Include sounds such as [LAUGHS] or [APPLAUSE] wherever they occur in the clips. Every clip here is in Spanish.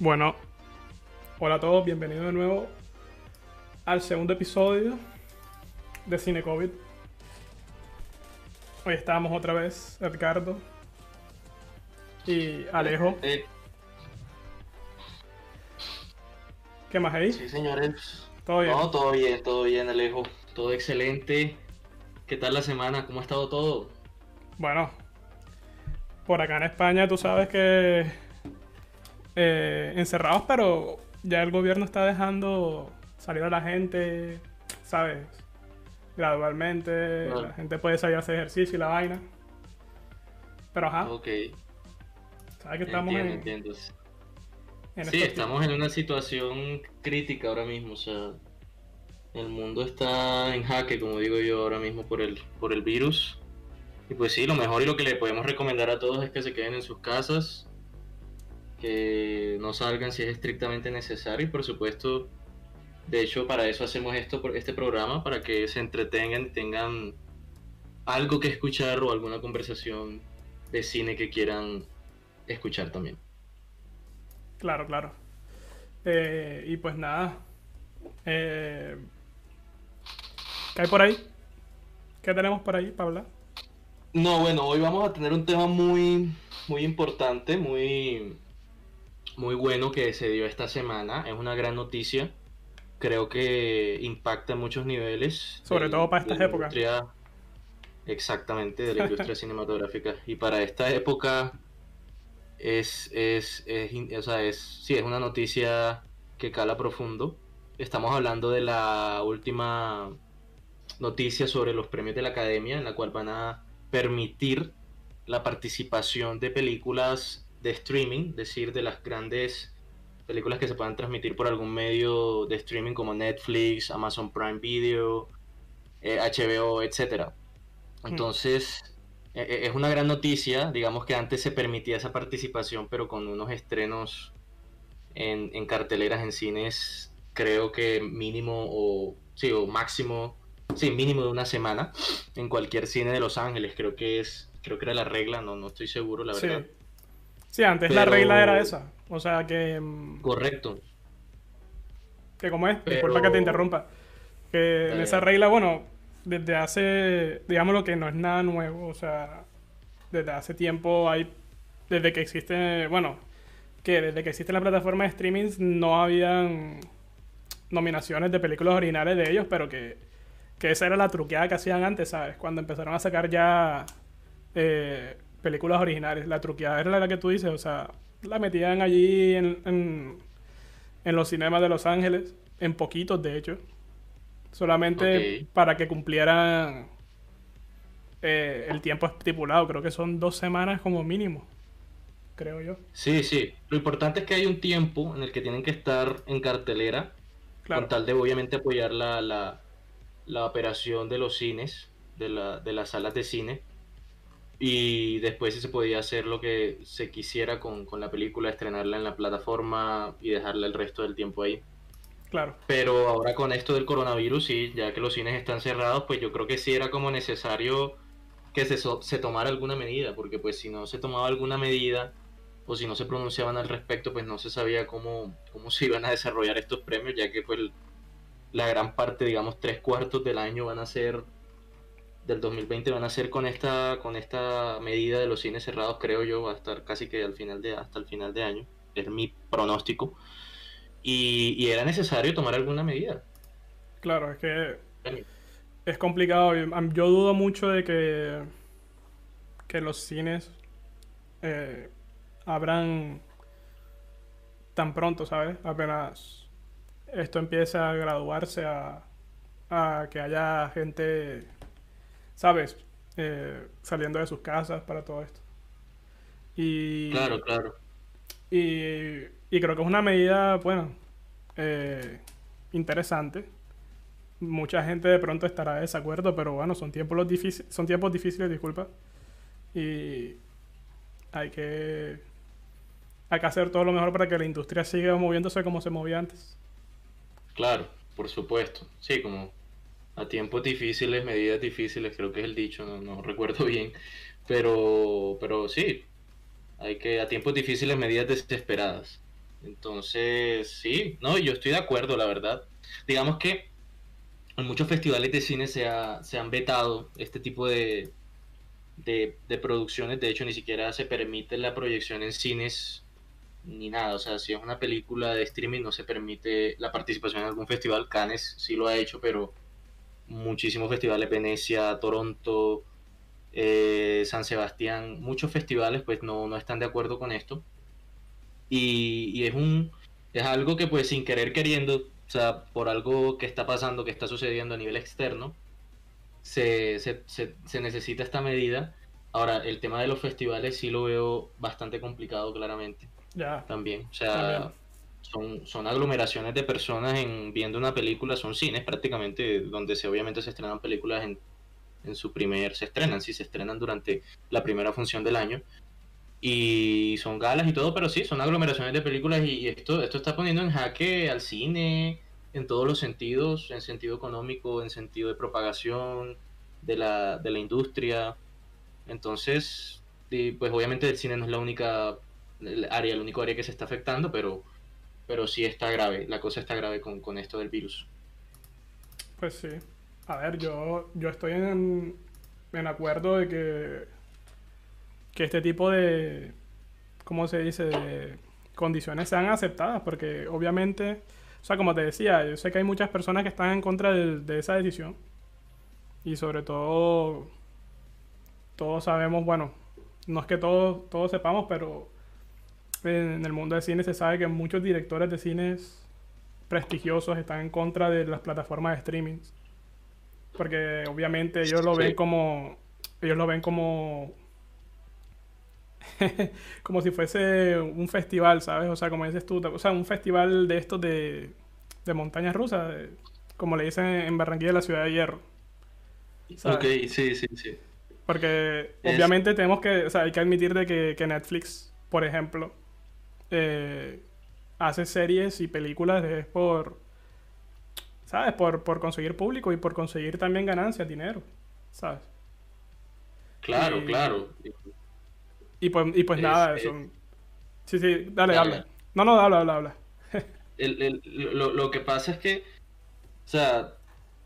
Bueno, hola a todos, bienvenidos de nuevo al segundo episodio de Cine COVID. Hoy estamos otra vez Edgardo y Alejo. Eh, ¿Qué más ahí? sí, señores. ¿Todo bien? No, todo bien, todo bien, Alejo. Todo excelente. ¿Qué tal la semana? ¿Cómo ha estado todo? Bueno, por acá en España tú sabes que eh, encerrados, pero ya el gobierno está dejando salir a la gente, ¿sabes? Gradualmente, la gente puede salir a hacer ejercicio y la vaina. Pero ajá, Ok, sabes que estamos entiendo, en, entiendo. en Sí, estos estamos en una situación crítica ahora mismo, o sea, el mundo está en jaque, como digo yo, ahora mismo por el, por el virus. Y pues sí, lo mejor y lo que le podemos recomendar a todos es que se queden en sus casas, que no salgan si es estrictamente necesario y por supuesto, de hecho, para eso hacemos esto, por este programa, para que se entretengan y tengan algo que escuchar o alguna conversación de cine que quieran escuchar también. Claro, claro. Eh, y pues nada. Eh, ¿Qué hay por ahí? ¿Qué tenemos por ahí hablar? No, bueno, hoy vamos a tener un tema muy, muy importante, muy, muy bueno que se dio esta semana. Es una gran noticia. Creo que impacta en muchos niveles. Sobre todo para estas épocas. exactamente, de la [LAUGHS] industria cinematográfica. Y para esta época es, es, es, o sea, es, sí, es una noticia que cala profundo. Estamos hablando de la última noticia sobre los premios de la Academia, en la cual van a permitir la participación de películas de streaming, es decir, de las grandes películas que se puedan transmitir por algún medio de streaming como Netflix, Amazon Prime Video, eh, HBO, etcétera. Entonces, e- e- es una gran noticia, digamos que antes se permitía esa participación, pero con unos estrenos en, en carteleras en cines, creo que mínimo o, sí, o máximo, sí, mínimo de una semana en cualquier cine de Los Ángeles, creo que es, creo que era la regla, no, no estoy seguro, la Sí. verdad. Sí, antes la regla era esa. O sea que. mm, Correcto. que como es, Pero- disculpa que te interrumpa. Que en esa regla, bueno, desde hace, digamos lo que no es nada nuevo, o sea, desde hace tiempo hay, desde que existe, bueno, que desde que existe la plataforma de streaming no habían nominaciones de películas originales de ellos, pero que, que esa era la truqueada que hacían antes, ¿sabes? Cuando empezaron a sacar ya eh, películas originales. La truqueada era la que tú dices, o sea, la metían allí en, en, en los cinemas de Los Ángeles, en poquitos de hecho, solamente para que cumplieran eh, el tiempo estipulado. Creo que son dos semanas como mínimo, creo yo. Sí, sí. Lo importante es que hay un tiempo en el que tienen que estar en cartelera Claro, con tal de obviamente apoyar la, la, la operación de los cines, de, la, de las salas de cine. Y después sí se podía hacer lo que se quisiera con, con la película, estrenarla en la plataforma y dejarla el resto del tiempo ahí. claro. Pero ahora con esto del coronavirus, sí, ya que los cines están cerrados, pues yo creo que sí era como necesario que se, se tomara alguna medida, porque pues si no se tomaba alguna medida o si no se pronunciaban al respecto, pues no se sabía cómo, cómo se iban a desarrollar estos premios, ya que pues la gran parte, digamos, tres cuartos del año van a ser, del 2020 van a ser con esta, con esta medida de los cines cerrados, creo yo, va a estar casi que al final de, hasta el final de año, es mi pronóstico. Y, y era necesario tomar alguna medida. Claro, es que es complicado. Yo yo dudo mucho de que, que los cines eh, abran tan pronto, ¿sabes? Apenas esto empieza a graduarse a, a que haya gente, ¿sabes? Eh, saliendo de sus casas para todo esto. Y, Claro, claro. y, y creo que es una medida, bueno, eh, interesante. Mucha gente de pronto estará de desacuerdo, pero bueno, son tiempos, los difíciles, son tiempos difíciles, disculpa. Y hay que, hay que hacer todo lo mejor para que la industria siga moviéndose como se movía antes. Claro, por supuesto. Sí, como a tiempos difíciles, medidas difíciles, creo que es el dicho, no, no recuerdo [LAUGHS] bien. Pero, pero sí, hay que, a tiempos difíciles, medidas desesperadas. Entonces, sí, no, yo estoy de acuerdo, la verdad. Digamos que en muchos festivales de cine se, se han vetado este tipo de, de, de, producciones. De hecho, ni siquiera se permite la proyección en cines ni nada. O sea, si es una película de streaming, no se permite la participación en algún festival. Cannes sí lo ha hecho, pero muchísimos festivales, Venecia, Toronto, eh, San Sebastián, muchos festivales pues no, no están de acuerdo con esto. Y, y, es un es algo que pues sin querer queriendo, o sea, por algo que está pasando, que está sucediendo a nivel externo, se, se, se, necesita esta medida. Ahora, el tema de los festivales sí lo veo bastante complicado, claramente. Ya. También. O sea, Son, son aglomeraciones de personas en viendo una película, son cines prácticamente, donde se, obviamente se estrenan películas en, en su primer, se estrenan, sí, se estrenan durante la primera función del año. Y son galas y todo, pero sí, son aglomeraciones de películas y esto, esto está poniendo en jaque al cine, en todos los sentidos, en sentido económico, en sentido de propagación de la, de la industria. Entonces, pues obviamente el cine no es la única área, el único área que se está afectando, pero, pero sí está grave, la cosa está grave con, con esto del virus. Pues sí. A ver, yo, yo estoy en, en acuerdo de que, que este tipo de, ¿cómo se dice?, de condiciones sean aceptadas, porque obviamente o sea, como te decía, yo sé que hay muchas personas que están en contra de, esa decisión. Y sobre todo, todos sabemos, bueno, no es que todos, todos sepamos, pero en el mundo del cine se sabe que muchos directores de cines prestigiosos están en contra de las plataformas de streaming. Porque obviamente ellos lo ven como. Ellos lo ven como. [LAUGHS] como si fuese un festival, ¿sabes? O sea, como dices tú, o sea, un festival de estos de, de montañas rusas, como le dicen en Barranquilla, la ciudad de hierro. Ok, sí, sí, sí. Porque obviamente tenemos que, o sea, hay que admitir de que, Netflix, por ejemplo, eh, hace series y películas es por, ¿sabes? Por, por conseguir público y por conseguir también ganancias, dinero, ¿sabes? Claro, claro. Y pues, y pues nada, eso. Sí, sí, dale, habla. No, no, habla, habla, habla. [LAUGHS] el, lo, lo, que pasa es que, o sea,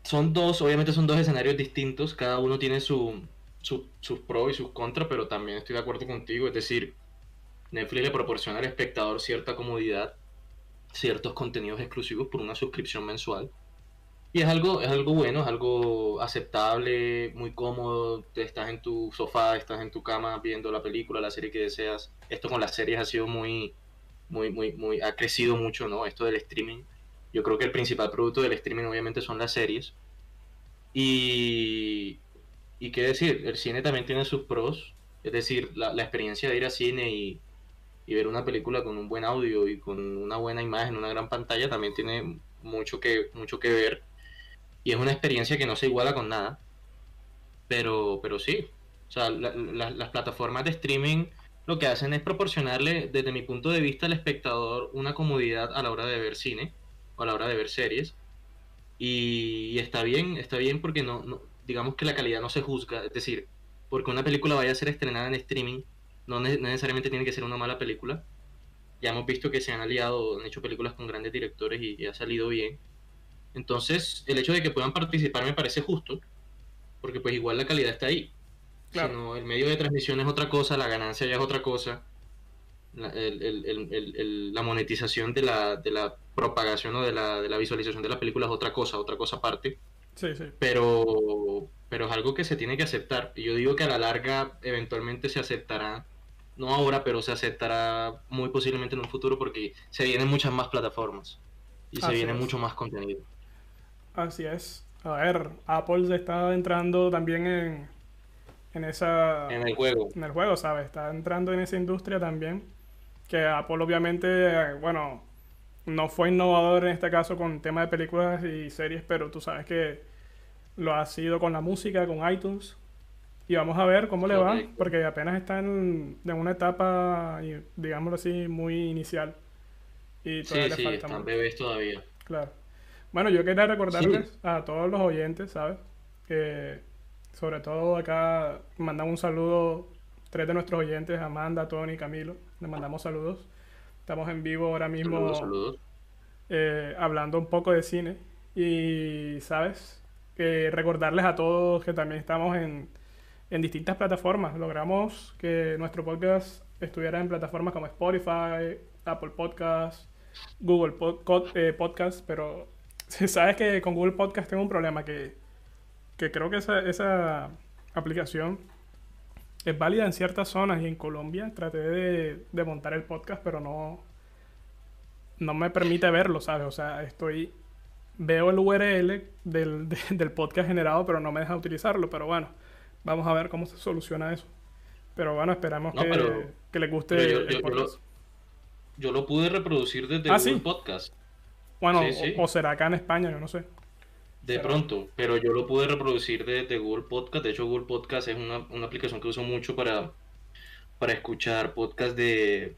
son dos, obviamente son dos escenarios distintos, cada uno tiene su, su, sus pros y sus contras, pero también estoy de acuerdo contigo, es decir, Netflix le proporciona al espectador cierta comodidad, ciertos contenidos exclusivos por una suscripción mensual. Y es algo, es algo bueno, es algo aceptable, muy cómodo. Estás en tu sofá, estás en tu cama viendo la película, la serie que deseas. Esto con las series ha sido muy, muy, muy, muy, ha crecido mucho, ¿no? Esto del streaming. Yo creo que el principal producto del streaming obviamente son las series. Y, y qué decir, el cine también tiene sus pros. Es decir, la, la experiencia de ir al cine y, y, ver una película con un buen audio y con una buena imagen, una gran pantalla, también tiene mucho que, mucho que ver. Y es una experiencia que no se iguala con nada. Pero, pero sí. O sea, las plataformas de streaming lo que hacen es proporcionarle, desde mi punto de vista, al espectador una comodidad a la hora de ver cine o a la hora de ver series. Y, está bien, está bien porque no, no, digamos que la calidad no se juzga, es decir, porque una película vaya a ser estrenada en streaming, no, necesariamente tiene que ser una mala película. Ya hemos visto que se han aliado, han hecho películas con grandes directores y, ha salido bien. Entonces, el hecho de que puedan participar me parece justo, porque pues igual la calidad está ahí. Sino el medio de transmisión es otra cosa, la ganancia ya es otra cosa. La, la monetización de la, de la propagación o de la, de la visualización de la película es otra cosa, otra cosa aparte. Sí, sí. Pero, pero es algo que se tiene que aceptar. Y yo digo que a la larga eventualmente se aceptará, no ahora, pero se aceptará muy posiblemente en un futuro porque se vienen muchas más plataformas y se viene mucho más contenido. Así es. A ver, Apple está entrando también en, en esa... En el juego. En el juego, ¿sabes? Está entrando en esa industria también. Que Apple obviamente, bueno, no fue innovador en este caso con tema de películas y series, pero tú sabes que lo ha sido con la música, con iTunes. Y vamos a ver cómo le va, porque apenas está en, una etapa, digámoslo así, muy inicial. Y todavía sí, sí, están bebés todavía. Claro. Bueno, yo quería recordarles a todos los oyentes, ¿sabes? Que sobre todo acá mandamos un saludo, tres de nuestros oyentes, Amanda, Tony, Camilo, les mandamos saludos. Estamos en vivo ahora mismo Saludos, saludos. eh, hablando un poco de cine. Y, ¿sabes? Que recordarles a todos que también estamos en, en distintas plataformas. Logramos que nuestro podcast estuviera en plataformas como Spotify, Apple Podcasts, Google Pod- eh, Podcast, pero [LAUGHS] sabes que con Google Podcast tengo un problema que, que creo que esa, esa aplicación es válida en ciertas zonas y en Colombia traté de, de montar el podcast, pero no, no me permite verlo, ¿sabes? O sea, estoy veo el URL del, de- [LAUGHS] del podcast generado, pero no me deja utilizarlo. Pero bueno, vamos a ver cómo se soluciona eso. Pero bueno, esperamos No, que, pero- que les guste yo- el yo- yo lo- podcast. Yo lo pude reproducir desde Ah, Google sí. Podcast. Bueno, sí, sí. O, o será acá en España, yo no sé. De pronto, pero yo lo pude reproducir desde Google Podcast. De hecho, Google Podcast es una, una aplicación que uso mucho para, para escuchar podcast de,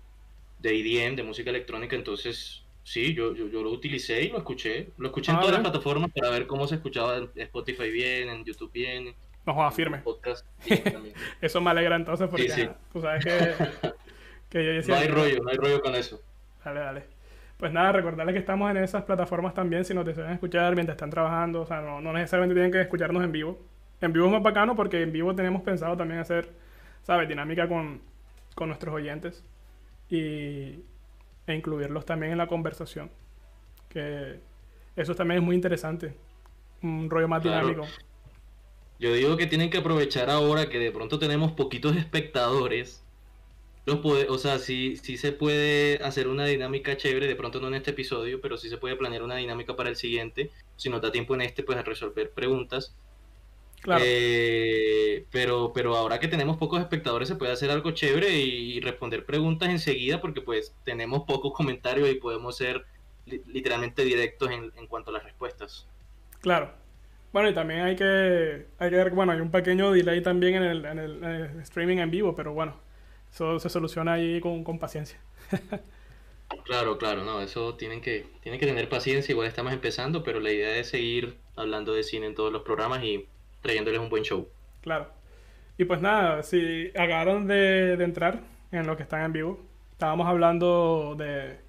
de EDM, de música electrónica. Entonces, sí, yo, yo, yo lo utilicé y lo escuché. Lo escuché en Ah, todas las plataformas para ver cómo se escuchaba en Spotify bien, en YouTube bien, No jodas, firme. podcast. [LAUGHS] Eso me alegra entonces porque Sí, sí. ajá, tú sabes que, que yo decía No hay rollo, no hay rollo con eso. Dale, dale. Pues nada, recordarles que estamos en esas plataformas también si nos desean escuchar mientras están trabajando. O sea, no, no necesariamente tienen que escucharnos en vivo. En vivo es más bacano porque en vivo tenemos pensado también hacer, ¿sabes? Dinámica con, con nuestros oyentes y, e incluirlos también en la conversación. Que eso también es muy interesante. Un rollo más Claro. dinámico. Yo digo que tienen que aprovechar ahora que de pronto tenemos poquitos espectadores. Los o sea, sí, sí se puede hacer una dinámica chévere, de pronto no en este episodio, pero sí se puede planear una dinámica para el siguiente. Si nos da tiempo en este, pues a resolver preguntas. Claro. Eh, pero, pero ahora que tenemos pocos espectadores se puede hacer algo chévere y responder preguntas enseguida porque pues tenemos pocos comentarios y podemos ser li- literalmente directos en, en cuanto a las respuestas. Claro. Bueno, y también hay que, hay que ver, bueno, hay un pequeño delay también en el, en el- en el streaming en vivo, pero bueno, eso se soluciona ahí con, con paciencia. [LAUGHS] Claro, claro, no, eso tienen que, tienen que tener paciencia, igual estamos empezando, pero la idea es seguir hablando de cine en todos los programas y trayéndoles un buen show. Claro. Y pues nada, si acabaron de, de entrar en lo que están en vivo, estábamos hablando de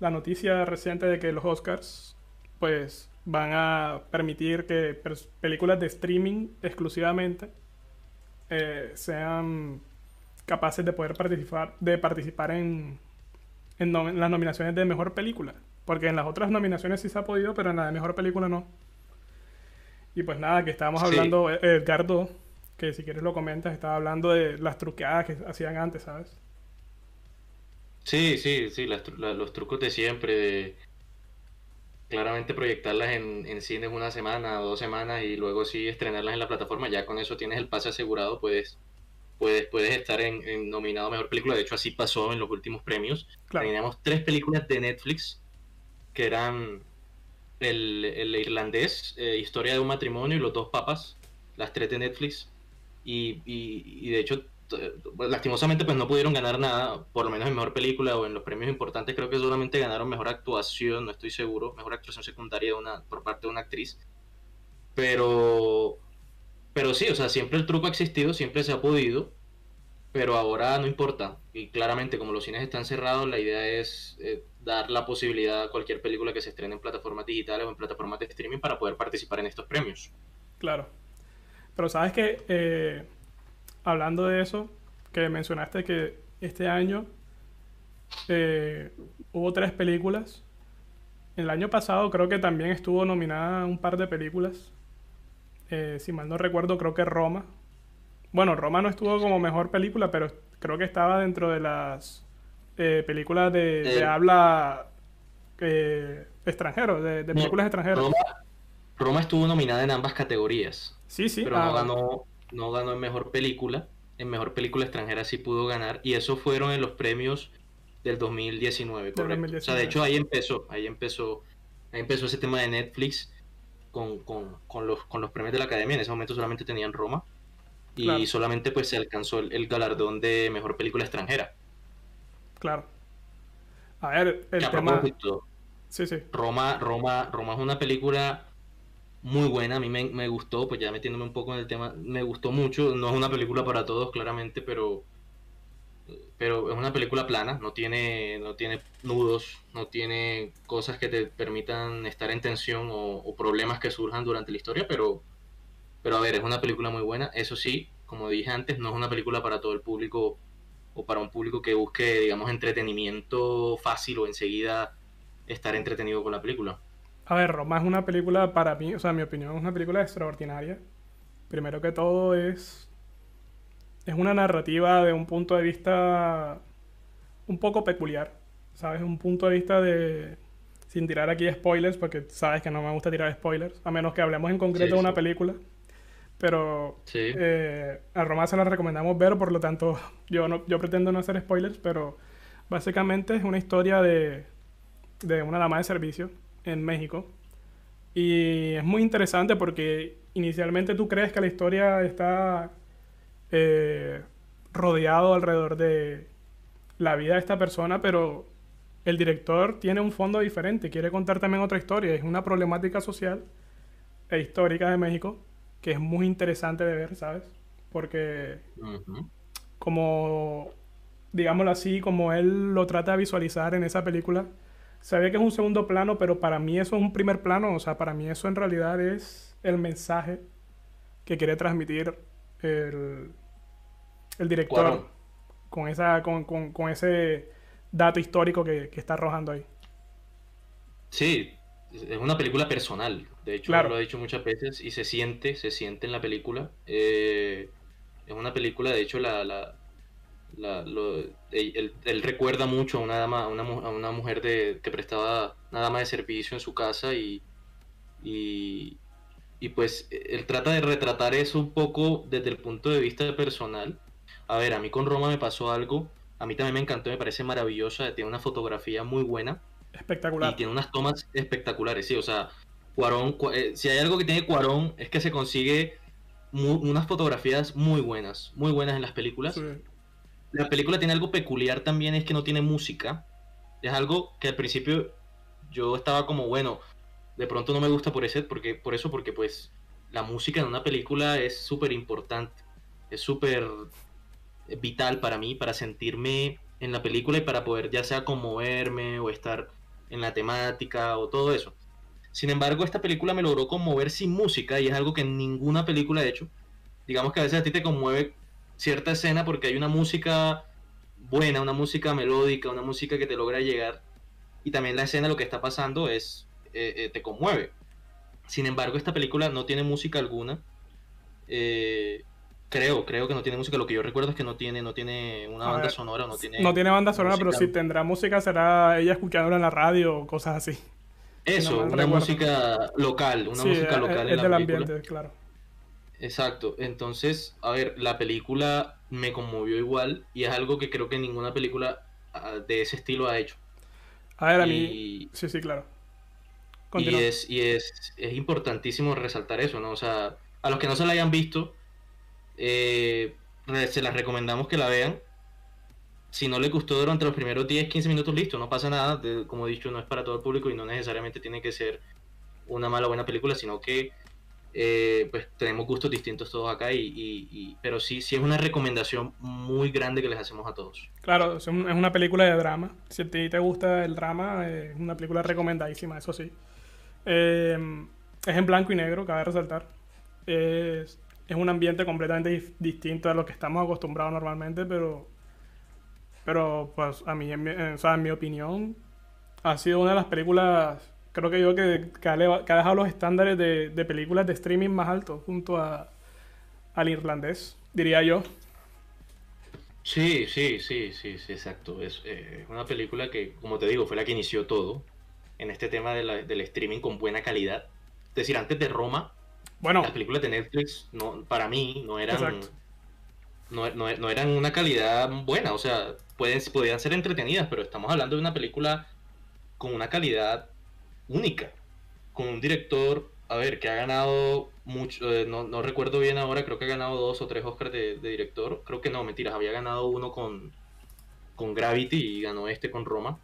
la noticia reciente de que los Oscars, pues, van a permitir que películas de streaming exclusivamente eh, sean capaces de poder participar, de participar en, en, nom- en las nominaciones de mejor película. Porque en las otras nominaciones sí se ha podido, pero en la de mejor película no. Y pues nada, que estábamos hablando, eh, Edgardo, que si quieres lo comentas, estaba hablando de las truqueadas que hacían antes, ¿sabes? Sí, sí, sí, las tru- la- los trucos de siempre, de claramente proyectarlas en, en cines una semana o dos semanas y luego sí estrenarlas en la plataforma, ya con eso tienes el pase asegurado, puedes, puedes, puedes estar en, en nominado Mejor Película, de hecho así pasó en los últimos premios. Claro. Teníamos tres películas de Netflix que eran el, el irlandés, eh, Historia de un matrimonio y Los dos papas, las tres de Netflix. Y, y- y de hecho, lastimosamente, pues no pudieron ganar nada, por lo menos en mejor película o en los premios importantes. Creo que solamente ganaron mejor actuación, no estoy seguro, mejor actuación secundaria por parte de una actriz. Pero, pero sí, o sea, siempre el truco ha existido, siempre se ha podido pero ahora no importa. Y claramente, como los cines están cerrados, la idea es eh, dar la posibilidad a cualquier película que se estrene en plataformas digitales o en plataformas de streaming para poder participar en estos premios. Claro. Pero sabes que, eh, hablando de eso, que mencionaste que este año eh, hubo tres películas. El año pasado creo que también estuvo nominada un par de películas. Eh, si mal no recuerdo, creo que Roma. Bueno, Roma no estuvo como mejor película, pero creo que estaba dentro de las eh, películas de, de habla extranjero, de, de No, películas extranjeras. Roma, Roma estuvo nominada en ambas categorías, Sí, sí. pero ah, no ganó, no ganó en mejor película. En mejor película extranjera sí pudo ganar, y eso fueron en los premios del 2019, correcto. O sea, 2019. de hecho ahí empezó, ahí empezó, ahí empezó ese tema de Netflix con, con, con los, con los premios de la academia. En ese momento solamente tenían Roma. Y Claro. solamente pues se alcanzó el, el galardón de mejor película extranjera. Claro. A ver, el tema. Sí, sí. Roma, Roma, Roma es una película muy buena, a mí me, me gustó, pues ya metiéndome un poco en el tema, me gustó mucho, no es una película para todos claramente, pero pero es una película plana, no tiene, no tiene nudos, no tiene cosas que te permitan estar en tensión o, problemas que surjan durante la historia, pero, pero a ver, es una película muy buena. Eso sí, como dije antes, no es una película para todo el público o para un público que busque, digamos, entretenimiento fácil o enseguida estar entretenido con la película. A ver, Roma es una película para mí, o sea, en mi opinión, es una película extraordinaria. Primero que todo es es una narrativa de un punto de vista un poco peculiar, ¿sabes? Un punto de vista de... Sin tirar aquí spoilers, porque sabes que no me gusta tirar spoilers, a menos que hablemos en concreto de una película. Pero eh, a Roma se la recomendamos ver, por lo tanto [LAUGHS] yo, no, yo pretendo no hacer spoilers, pero básicamente es una historia de, de una dama de servicio en México. Y es muy interesante porque inicialmente tú crees que la historia está eh, rodeado alrededor de la vida de esta persona, pero el director tiene un fondo diferente, quiere contar también otra historia, es una problemática social e histórica de México que es muy interesante de ver, ¿sabes? Porque como, digámoslo así, como él lo trata de visualizar en esa película, ve que es un segundo plano, pero para mí eso es un primer plano, o sea, para mí eso en realidad es el mensaje que quiere transmitir el, el director con, esa, con, con, ese dato histórico que, está arrojando ahí. Sí, es una película personal. De hecho, lo he dicho muchas veces y se siente, se siente en la película. Eh, es una película, de hecho, la, la, él, recuerda mucho a una dama, a una, a una mujer de, que prestaba una dama de servicio en su casa y, y, y pues él trata de retratar eso un poco desde el punto de vista personal a ver, a mí con Roma me pasó algo. A mí también me encantó, me parece maravillosa. Tiene una fotografía muy buena. Espectacular. Y tiene unas tomas espectaculares, sí. O sea, Cuarón, eh, si hay algo que tiene Cuarón es que se consigue unas fotografías muy buenas, muy buenas en las películas. La película tiene algo peculiar también, es que no tiene música. Es algo que al principio yo estaba como, bueno, de pronto no me gusta por, ese, porque, por eso, porque pues la música en una película es súper importante. Es súper vital para mí, para sentirme en la película y para poder ya sea conmoverme o estar en la temática o todo eso. Sin embargo, esta película me logró conmover sin música y es algo que ninguna película ha hecho. Digamos que a veces a ti te conmueve cierta escena porque hay una música buena, una música melódica, una música que te logra llegar y también la escena lo que está pasando es eh, eh, te conmueve. Sin embargo, esta película no tiene música alguna. Eh, Creo, creo que no tiene música. Lo que yo recuerdo es que no tiene, no tiene una banda sonora, no tiene. No tiene banda sonora, pero si tendrá música será ella escuchándola en la radio o cosas así. Eso, una música local, una música local en la del ambiente, claro. Exacto. Entonces, a ver, la película me conmovió igual y es algo que creo que ninguna película ah, de ese estilo ha hecho. A ver, a mí. Sí, sí, claro. Y, es, y es, es importantísimo resaltar eso, ¿no? O sea, a los que no se la hayan visto, eh, se las recomendamos que la vean. Si no le gustó durante los primeros 10, 15 minutos, listo, no pasa nada. como he dicho, no es para todo el público y no necesariamente tiene que ser una mala o buena película, sino que eh, pues tenemos gustos distintos todos acá. Y, pero sí, sí es una recomendación muy grande que les hacemos a todos. Claro, es una película de drama. Si a ti te gusta el drama, es una película recomendadísima, eso sí. Eh, es en blanco y negro, cabe resaltar. Es es un ambiente completamente distinto a lo que estamos acostumbrados normalmente, pero, pero pues a mí, en mi, o sea, en mi opinión, ha sido una de las películas, creo que yo, que, que, ha, dejado los estándares de, de, películas de streaming más altos junto a, al irlandés, diría yo. Sí, sí, sí, sí, sí, exacto. Es eh, una película que, como te digo, fue la que inició todo en este tema de del streaming con buena calidad. Es decir, antes de Roma, bueno, las películas de Netflix, no, para mí, no eran, no, eran una calidad buena. O sea, pueden, podían ser entretenidas, pero estamos hablando de una película con una calidad única. Con un director, a ver, que ha ganado mucho, eh, no, recuerdo bien ahora, creo que ha ganado dos o tres Oscars de, director. Creo que no, mentiras, había ganado uno con, con Gravity y ganó este con Roma.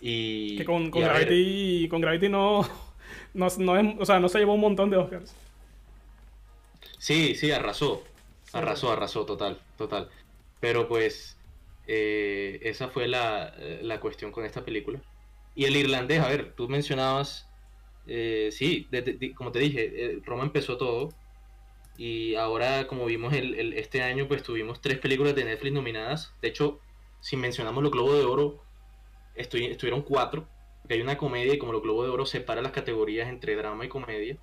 Y, que con, Gravity, con Gravity no, [LAUGHS] no, no, o sea, no se llevó un montón de Oscars. Sí, sí, arrasó. Arrasó, arrasó, total, total. Pero pues, Eh, esa fue la, la, cuestión con esta película. Y el irlandés, a ver, tú mencionabas, eh, sí, como te dije, Roma empezó todo. Y ahora, como vimos el, este año, pues tuvimos tres películas de Netflix nominadas. De hecho, si mencionamos los Globos de Oro, estuvieron cuatro. Porque hay una comedia y como los Globos de Oro separa las categorías entre drama y comedia.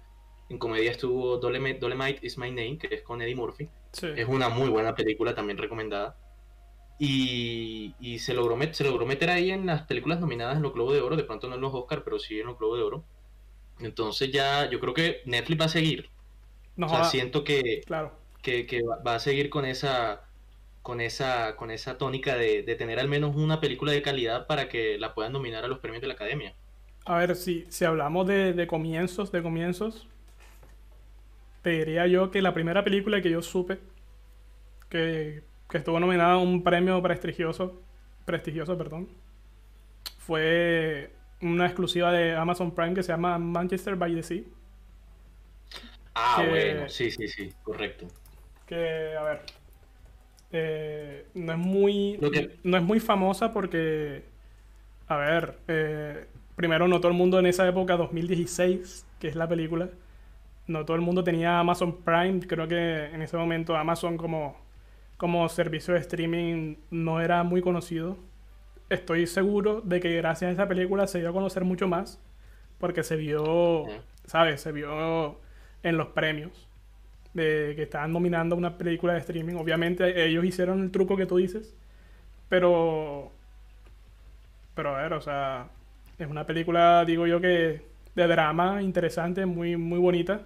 En comedia estuvo Dolemite is My Name, que es con Eddie Murphy. Es una muy buena película, también recomendada. Y, se, logró se logró meter ahí en las películas nominadas en los Globos de Oro, de pronto no en los Oscars, pero sí en los Globos de Oro. Entonces ya yo creo que Netflix va a seguir. No, o sea, siento que, claro. que, va a seguir con esa con esa con esa tónica de, tener al menos una película de calidad para que la puedan nominar a los premios de la Academia. A ver, si, si hablamos de, de comienzos, de comienzos, te diría yo que la primera película que yo supe que, estuvo nominada a un premio prestigioso, prestigioso, perdón, fue una exclusiva de Amazon Prime que se llama Manchester by the Sea. Ah, bueno, sí, sí, sí, correcto. Que, a ver, eh, no es muy, no es muy famosa porque, a ver, eh, primero no todo el mundo en esa época, 2016, que es la película, no todo el mundo tenía Amazon Prime. Creo que en ese momento Amazon como, como servicio de streaming no era muy conocido. Estoy seguro de que gracias a esa película se dio a conocer mucho más porque se vio, ¿sabes? Se vio en los premios de que estaban nominando una película de streaming. Obviamente ellos hicieron el truco que tú dices, pero pero a ver, o sea, es una película, digo yo que de drama interesante, muy muy bonita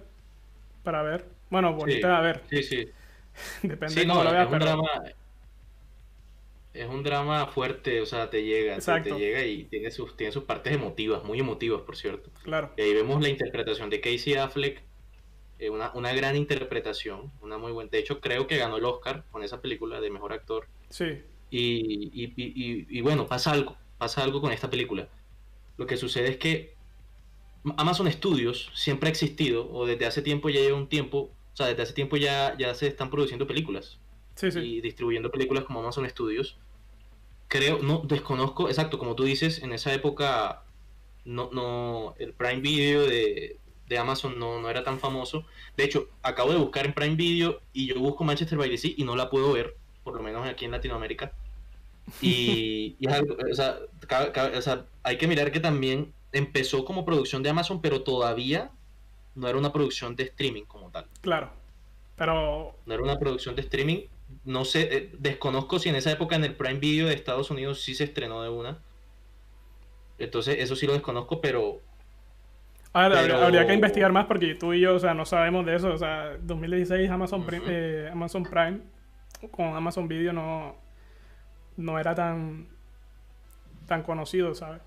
para ver. Bueno, bonita a ver. Sí, sí. [LAUGHS] Depende de cómo lo veas, es un drama, es un drama fuerte, o sea, te llega, te, llega y tiene sus, tiene sus partes emotivas, muy emotivas, por cierto. Claro. Y ahí vemos la interpretación de Casey Affleck, eh, una, una, gran interpretación, una muy buena. De hecho, creo que ganó el Oscar con esa película de mejor actor. Sí. Y, y, y, y bueno, pasa algo, pasa algo con esta película. Lo que sucede es que Amazon Studios siempre ha existido, o desde hace tiempo ya lleva un tiempo, o sea, desde hace tiempo ya, ya se están produciendo películas. Sí, sí. Y distribuyendo películas como Amazon Studios. Creo, no, desconozco, exacto, como tú dices, en esa época no, no, el Prime Video de, de Amazon no, no, era tan famoso. De hecho, acabo de buscar en Prime Video y yo busco Manchester by the Sea y no la puedo ver, por lo menos aquí en Latinoamérica. Y, [LAUGHS] y o, sea, o sea, hay que mirar que también empezó como producción de Amazon, pero todavía no era una producción de streaming como tal. Claro. Pero. No era una producción de streaming. No sé, eh, desconozco si en esa época en el Prime Video de Estados Unidos sí se estrenó de una. Entonces, eso sí lo desconozco, pero. A ver, habría, que investigar más porque tú y yo, o sea, no sabemos de eso. O sea, 2016 Amazon, Prime, eh, Amazon Prime con Amazon Video no, no era tan, tan conocido, ¿sabes?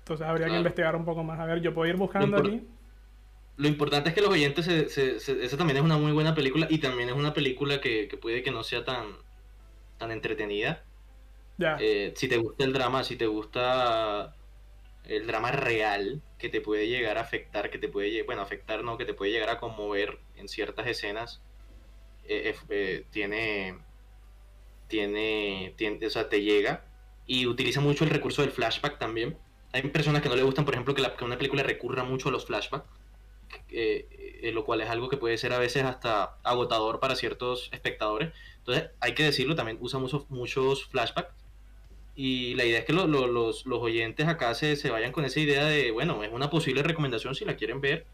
Entonces habría que investigar un poco más. A ver, yo puedo ir buscando aquí. Lo importante es que los oyentes, se, esa también es una muy buena película y también es una película que, puede que no sea tan, tan entretenida. Ya. Eh, si te gusta el drama, si te gusta el drama real que te puede llegar a afectar, que te puede, bueno, afectar no, que te puede llegar a conmover en ciertas escenas, eh, eh, tiene, tiene, tiene, o sea, te llega y utiliza mucho el recurso del flashback también hay personas que no le gustan, por ejemplo, que, la, una película recurra mucho a los flashbacks, eh, eh, lo cual es algo que puede ser a veces hasta agotador para ciertos espectadores. Entonces, hay que decirlo, también usa muchos, muchos flashbacks. Y la idea es que los, los, oyentes acá se, se, vayan con esa idea de, bueno, es una posible recomendación, si la quieren ver,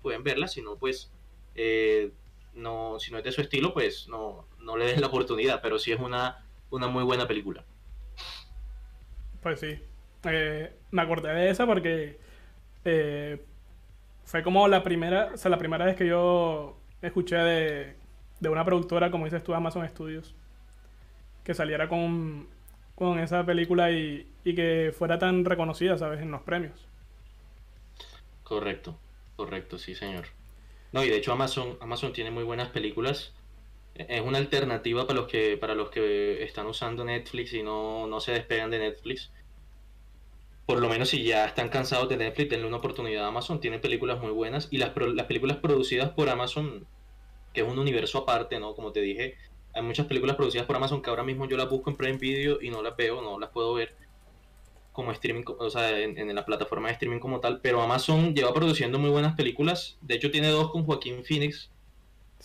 pueden verla, si no, pues, eh, no, si no es de su estilo, pues no, no le den la oportunidad, pero sí es una, una muy buena película. Pues sí, me acordé de esa porque fue como la primera, o sea, la primera vez que yo escuché de, de una productora, como dices tú, Amazon Studios, que saliera con, con esa película y, y que fuera tan reconocida, ¿sabes?, en los premios. Correcto, correcto, sí, señor. No, y de hecho Amazon, Amazon tiene muy buenas películas. Es una alternativa para los que, para los que están usando Netflix y no, no se despegan de Netflix por lo menos si ya están cansados de Netflix, denle una oportunidad a Amazon. Tiene películas muy buenas y las, las películas producidas por Amazon, que es un universo aparte, ¿no? Como te dije, Hay muchas películas producidas por Amazon que ahora mismo yo las busco en Prime Video y no las veo, no las puedo ver como streaming, o sea, en, la plataforma de streaming como tal, pero Amazon lleva produciendo muy buenas películas. De hecho, tiene dos con Joaquín Phoenix,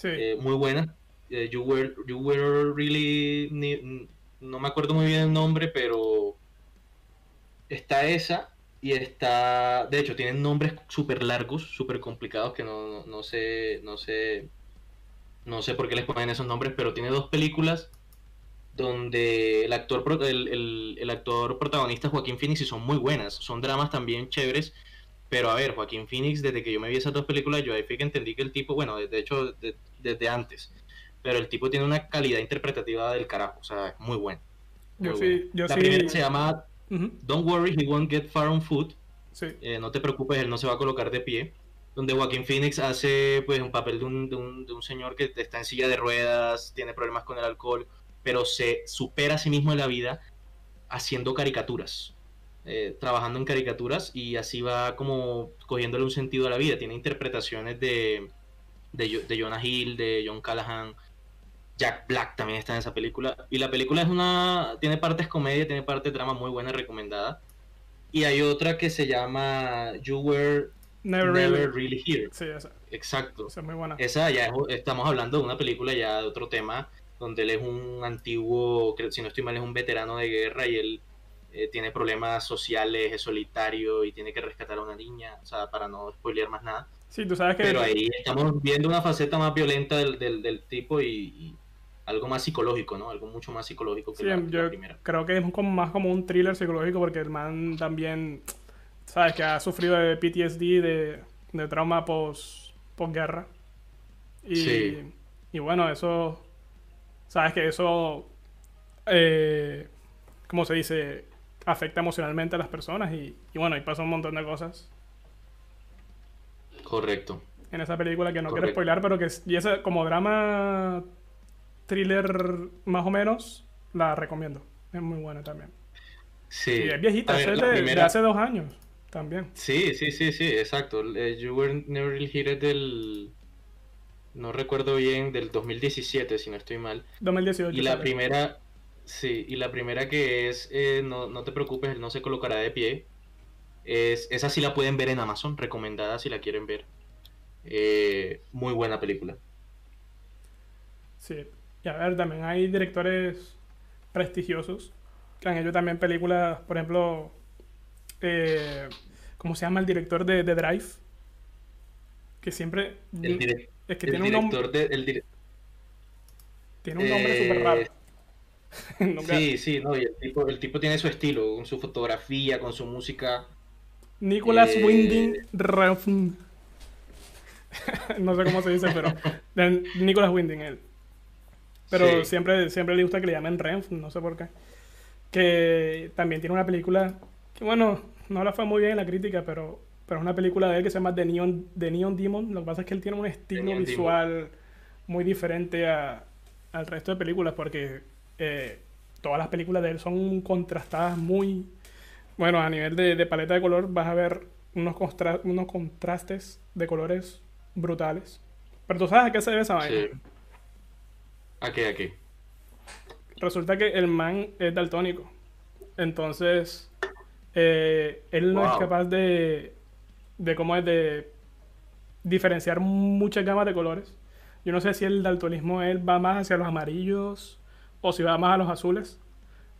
eh, muy buenas. Eh, you, were, you Were Really, no me acuerdo muy bien el nombre, pero está esa y está, de hecho, tienen nombres súper largos, súper complicados que no, no, sé, no sé, no sé por qué les ponen esos nombres, pero tiene dos películas donde el actor, el, el, actor protagonista Joaquín Phoenix y son muy buenas, son dramas también chéveres, pero a ver, Joaquín Phoenix, desde que yo me vi esas dos películas, yo ahí fui que entendí que el tipo, bueno, de, hecho, desde antes, pero el tipo tiene una calidad interpretativa del carajo, o sea, es muy bueno. yo sí, yo La primera se llama Don't worry, he won't get far on foot. Eh, no te preocupes, él no se va a colocar de pie. Donde Joaquín Phoenix hace pues un papel de un, de un, de un señor que está en silla de ruedas, tiene problemas con el alcohol, pero se supera a sí mismo en la vida haciendo caricaturas. Eh, trabajando en caricaturas y así va como cogiéndole un sentido a la vida. Tiene interpretaciones de, de, de Jonah Hill, de John Callahan, Jack Black también está en esa película. Y la película es una. Tiene partes comedia, tiene partes drama muy buena, recomendada. Y hay otra que se llama You Were Never, really. Here. Sí, esa. Exacto. Esa es muy buena. Esa ya estamos hablando de una película ya de otro tema, donde él es un antiguo, si no estoy mal, es un veterano de guerra y él eh, tiene problemas sociales, es solitario y tiene que rescatar a una niña, o sea, para no spoilear más nada. Sí, tú sabes que... Pero ahí estamos viendo una faceta más violenta del, del, tipo y algo más psicológico, ¿no? Algo mucho más psicológico que, la, yo primera. Creo que es como, más como un thriller psicológico porque el man también, ¿sabes? Que ha sufrido de PTSD, de, de trauma post, guerra. Y, sí. y bueno, eso, ¿sabes? Que eso, eh, ¿cómo se dice? Afecta emocionalmente a las personas y, y bueno, y pasa un montón de cosas. Correcto. En esa película que no quiero spoilar, pero que y ese, como drama thriller más o menos, la recomiendo. Es muy buena también. Sí. Y es viejita, es de, hace dos años también. Sí, sí, sí, sí, exacto. You Were Never Here del... No recuerdo bien, del 2017, si no estoy mal. 2018. Y la primera... Sí, y la primera que es eh, no, no te preocupes, él no se colocará de pie. Es, esa sí la pueden ver en Amazon, recomendada si la quieren ver. Eh, muy buena película. Sí, y a ver, también hay directores prestigiosos que han hecho también películas, por ejemplo, eh, ¿cómo se llama el director de, The Drive? Que siempre... es que tiene un nombre... tiene un nombre súper raro. Eh, [LAUGHS] sí, sí, no, y el tipo, el tipo tiene su estilo, con su fotografía, con su música. Nicholas eh... Winding Refn. [LAUGHS] no sé cómo se dice, pero. [LAUGHS] Nicholas Winding, él. Pero siempre, siempre le gusta que le llamen Renf, no sé por qué. Que también tiene una película que, bueno, no la fue muy bien en la crítica, pero, pero es una película de él que se llama The Neon, The Neon Demon. Lo que pasa es que él tiene un estilo visual muy diferente a, al resto de películas, porque eh, todas las películas de él son contrastadas muy. Bueno, a nivel de, paleta de color vas a ver unos, unos contrastes de colores brutales. Pero tú sabes a qué se debe esa vaina. ¿A qué? ¿A qué? Resulta que el man es daltónico. Entonces, eh, él no es capaz de, de cómo es de diferenciar muchas gamas de colores. Yo no sé si el daltonismo él va más hacia los amarillos o si va más a los azules.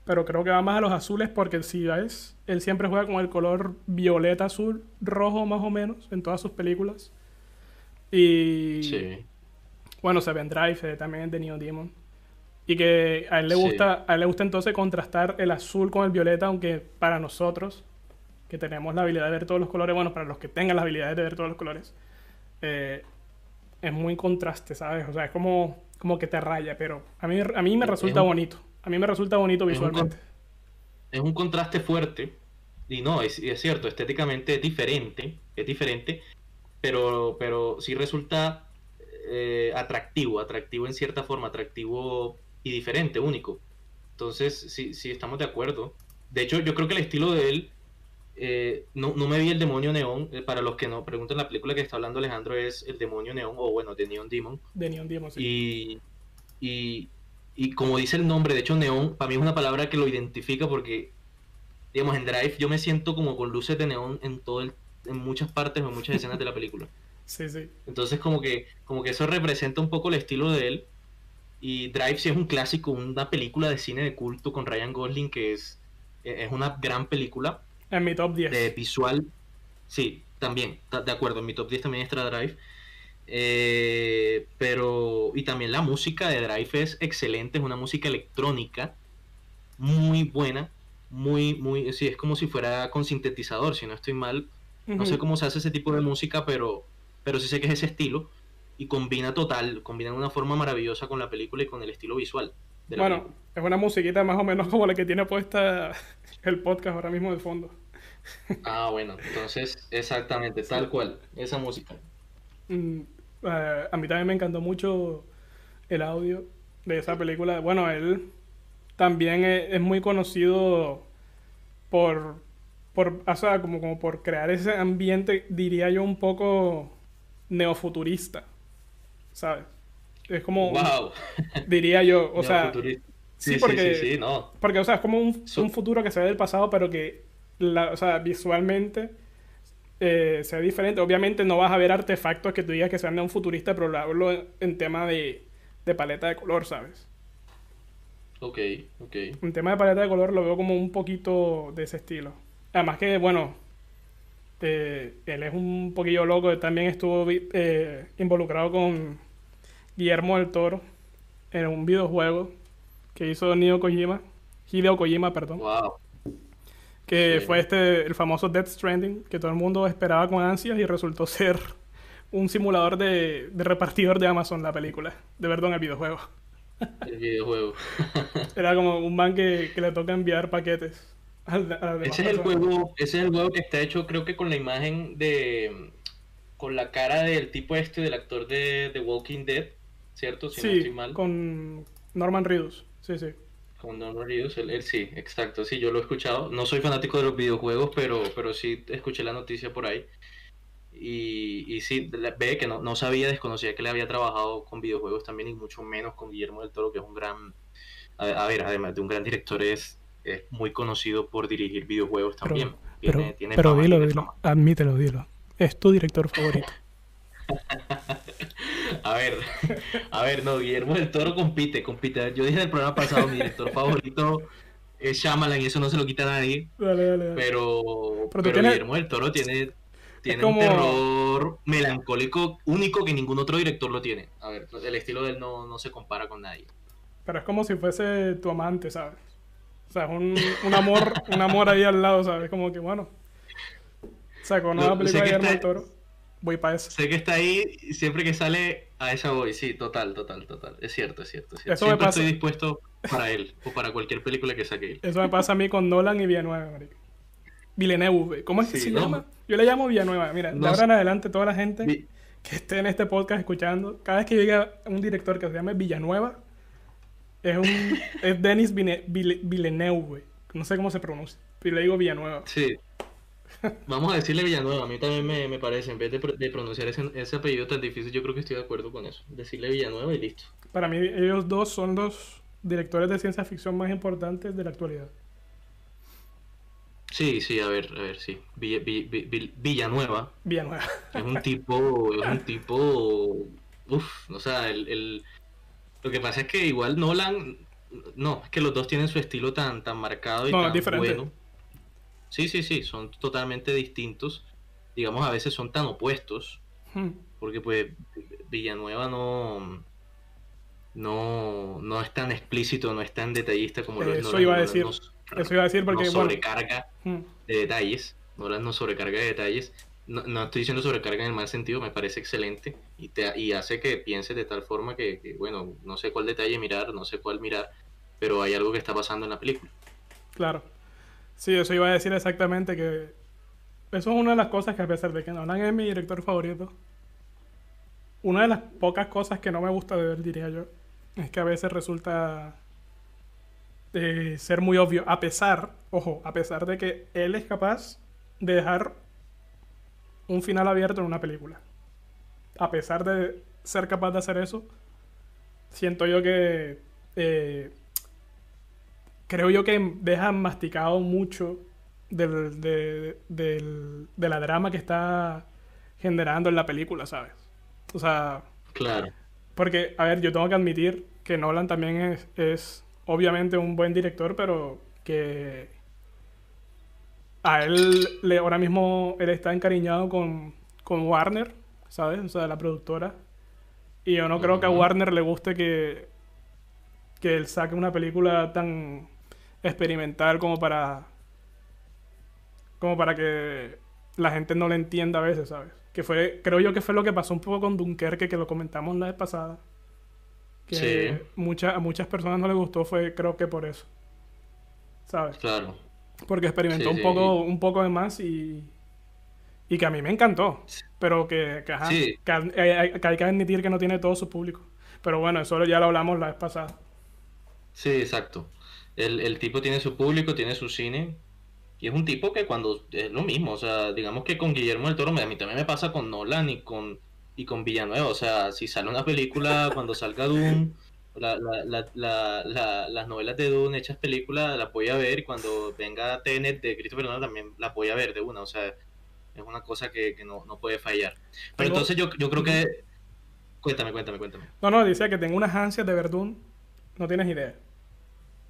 Pero creo que va más a los azules porque si ves, él siempre juega con el color violeta, azul, rojo más o menos en todas sus películas. Y sí bueno, Seven Drive eh, también de Neo Demon. Y que a él le gusta, a él le gusta entonces contrastar el azul con el violeta, aunque para nosotros, que tenemos la habilidad de ver todos los colores, bueno, para los que tengan la habilidad de ver todos los colores, eh, es muy contraste, ¿sabes? O sea, es como, como que te raya, pero a mí, a mí me resulta bonito. A mí me resulta bonito visualmente. Es un, contraste fuerte, y no, es, es, cierto, estéticamente es diferente, es diferente, pero, pero sí resulta eh, atractivo, atractivo en cierta forma, atractivo y diferente, único. Entonces, sí, sí, estamos de acuerdo. De hecho, yo creo que el estilo de él, eh, no, me vi el demonio neón, eh, para los que no preguntan, la película que está hablando Alejandro es el demonio neón, o bueno, de Neon Demon. De Neon Demon, sí. Y, y como dice el nombre, de hecho neón, para mí es una palabra que lo identifica porque, digamos, en Drive yo me siento como con luces de neón en todo el, en muchas partes o en muchas escenas de la película. Sí, sí. Entonces como que, como que eso representa un poco el estilo de él. Y Drive sí es un clásico, una película de cine de culto con Ryan Gosling que es, es una gran película. En mi top 10. De visual, sí, también, de acuerdo, en mi top 10 también está Drive. Eh, pero, y también la música de Drive es excelente, es una música electrónica muy buena, muy, muy, sí, es como si fuera con sintetizador, si no estoy mal. No sé cómo se hace ese tipo de música, pero, pero sí sé que es ese estilo y combina total, combina de una forma maravillosa con la película y con el estilo visual. bueno, es una musiquita más o menos como la que tiene puesta [LAUGHS] el podcast ahora mismo de fondo. Ah, bueno, entonces exactamente, tal cual, esa música. Mm, eh, a mí también me encantó mucho el audio de esa película. Bueno, él también es, muy conocido por, por o sea, como, como por crear ese ambiente, diría yo, un poco neofuturista, ¿sabes? Es como, wow. diría yo, o sea, sí, porque, sí, sí, no. porque, o sea, es como un, un futuro que se ve del pasado, pero que, la, o sea, visualmente eh, sea diferente. Obviamente no vas a ver artefactos que tú digas que sean de un futurista, pero lo hablo en tema de, paleta de color, ¿sabes? Ok, ok. En tema de paleta de color lo veo como un poquito de ese estilo. Además que, bueno, eh, él es un poquillo loco. También estuvo eh, involucrado con Guillermo del Toro en un videojuego que hizo Neo Kojima. Hideo Kojima, perdón. Wow que fue este el famoso Death Stranding, que todo el mundo esperaba con ansias y resultó [LAUGHS] ser un simulador de, repartidor de Amazon la película, de perdón, el videojuego. El videojuego. Era como un man que, le toca enviar paquetes. Ese, es el juego, ese es el juego que está hecho creo que con la imagen de... con la cara del tipo este, del actor de The Walking Dead, ¿cierto? Si sí, mal. con Norman Reedus, sí, sí. Con Norman Reedus, él, sí, exacto, sí, yo lo he escuchado. No soy fanático de los videojuegos, pero, pero sí escuché la noticia por ahí. Y, y sí, ve que no, no sabía, desconocía que le había trabajado con videojuegos también y mucho menos con Guillermo del Toro, que es un gran, a, ver, además de un gran director, es, es muy conocido por dirigir videojuegos también. Pero, pero, dilo, dilo, admítelo, dilo. Es tu director favorito. [LAUGHS] A ver, a ver, no, Guillermo del Toro compite, compite. Yo dije en el programa pasado, mi director favorito es Shyamalan y eso no se lo quita a nadie. Pero, pero, Guillermo del Toro tiene, tiene un terror melancólico único que ningún otro director lo tiene. A ver, el estilo de él no, no se compara con nadie. Pero es como si fuese tu amante, ¿sabes? O sea, un, un amor, un amor ahí al lado, ¿sabes? Como que bueno. O sea, con una película de Guillermo del Toro voy para eso. Sé que está ahí y siempre que sale a esa voy, sí, total, total, total. Es cierto, es cierto. Eso siempre me pasa... estoy dispuesto para él o para cualquier película que saque él. Eso me pasa a mí con Nolan y Villanueva, marico. Villeneuve, ¿cómo es que se llama? Yo le llamo Villanueva. Mira, de ahora en adelante toda la gente que esté en este podcast escuchando, cada vez que llegue un director que se llame Villanueva, es un es Denis Villeneuve. No sé cómo se pronuncia, pero le digo Villanueva. Sí. Vamos a decirle Villanueva, a mí también me, parece, en vez de, pronunciar ese, apellido tan difícil, yo creo que estoy de acuerdo con eso. Decirle Villanueva y listo. Para mí ellos dos son los directores de ciencia ficción más importantes de la actualidad. Sí, sí, a ver, a ver, sí. Villanueva. Villanueva. Es un tipo, es un tipo, Uf, o sea, el, lo que pasa es que igual Nolan, no, es que los dos tienen su estilo tan, tan marcado y tan bueno Sí, sí, sí, son totalmente distintos. Digamos, a veces son tan opuestos. Hmm. Porque pues Villanueva no, no, no es tan explícito, no es tan detallista como lo es Eso iba a decir. eso iba a decir porque... sobrecarga hmm. de detalles. Nolan no sobrecarga de detalles. No, no, estoy diciendo sobrecarga en el mal sentido, me parece excelente y, te, y hace que pienses de tal forma que, que, bueno, no sé cuál detalle mirar, no sé cuál mirar, pero hay algo que está pasando en la película. Claro. Sí, eso iba a decir exactamente que eso es una de las cosas que a pesar de que Nolan es mi director favorito, una de las pocas cosas que no me gusta de ver, diría yo, es que a veces resulta de ser muy obvio, a pesar, ojo, a pesar de que él es capaz de dejar un final abierto en una película. A pesar de ser capaz de hacer eso, siento yo que eh, creo yo que deja masticado mucho del, de, del- de la drama que está generando en la película, ¿sabes? O sea, Claro. porque, a ver, yo tengo que admitir que Nolan también es, es obviamente un buen director, pero que a él le, ahora mismo él está encariñado con, con Warner, ¿sabes? O sea, la productora. Y yo no creo que a. Warner le guste que, que él saque una película tan experimental como para como para que la gente no le entienda a veces, ¿sabes? Que fue, creo yo que fue lo que pasó un poco con Dunkerque, que lo comentamos la vez pasada. Que Sí. mucha- a muchas personas no les gustó, fue creo que por eso. ¿Sabes? Claro. Porque experimentó Sí, un sí. poco, un poco de más y. Y que a mí me encantó. Pero que, que, ajá, Sí. que hay, que hay que admitir que no tiene todo su público. Pero bueno, eso ya lo hablamos la vez pasada. Sí, exacto. El, el tipo tiene su público, tiene su cine. Y es un tipo que cuando es lo mismo, o sea, digamos que con Guillermo del Toro, a mí también me pasa con Nolan y con, y con Villanueva. O sea, si sale una película, cuando salga Dune, la, la, la, la, la- las novelas de Dune hechas película, las voy a ver. Cuando venga Tenet de Christopher Nolan, también las voy a ver de una. O sea, es una cosa que, que no, no puede fallar. Pero entonces yo, yo creo que. Cuéntame, cuéntame, cuéntame. No, no, decía que tengo unas ansias de Verdún. No tienes idea.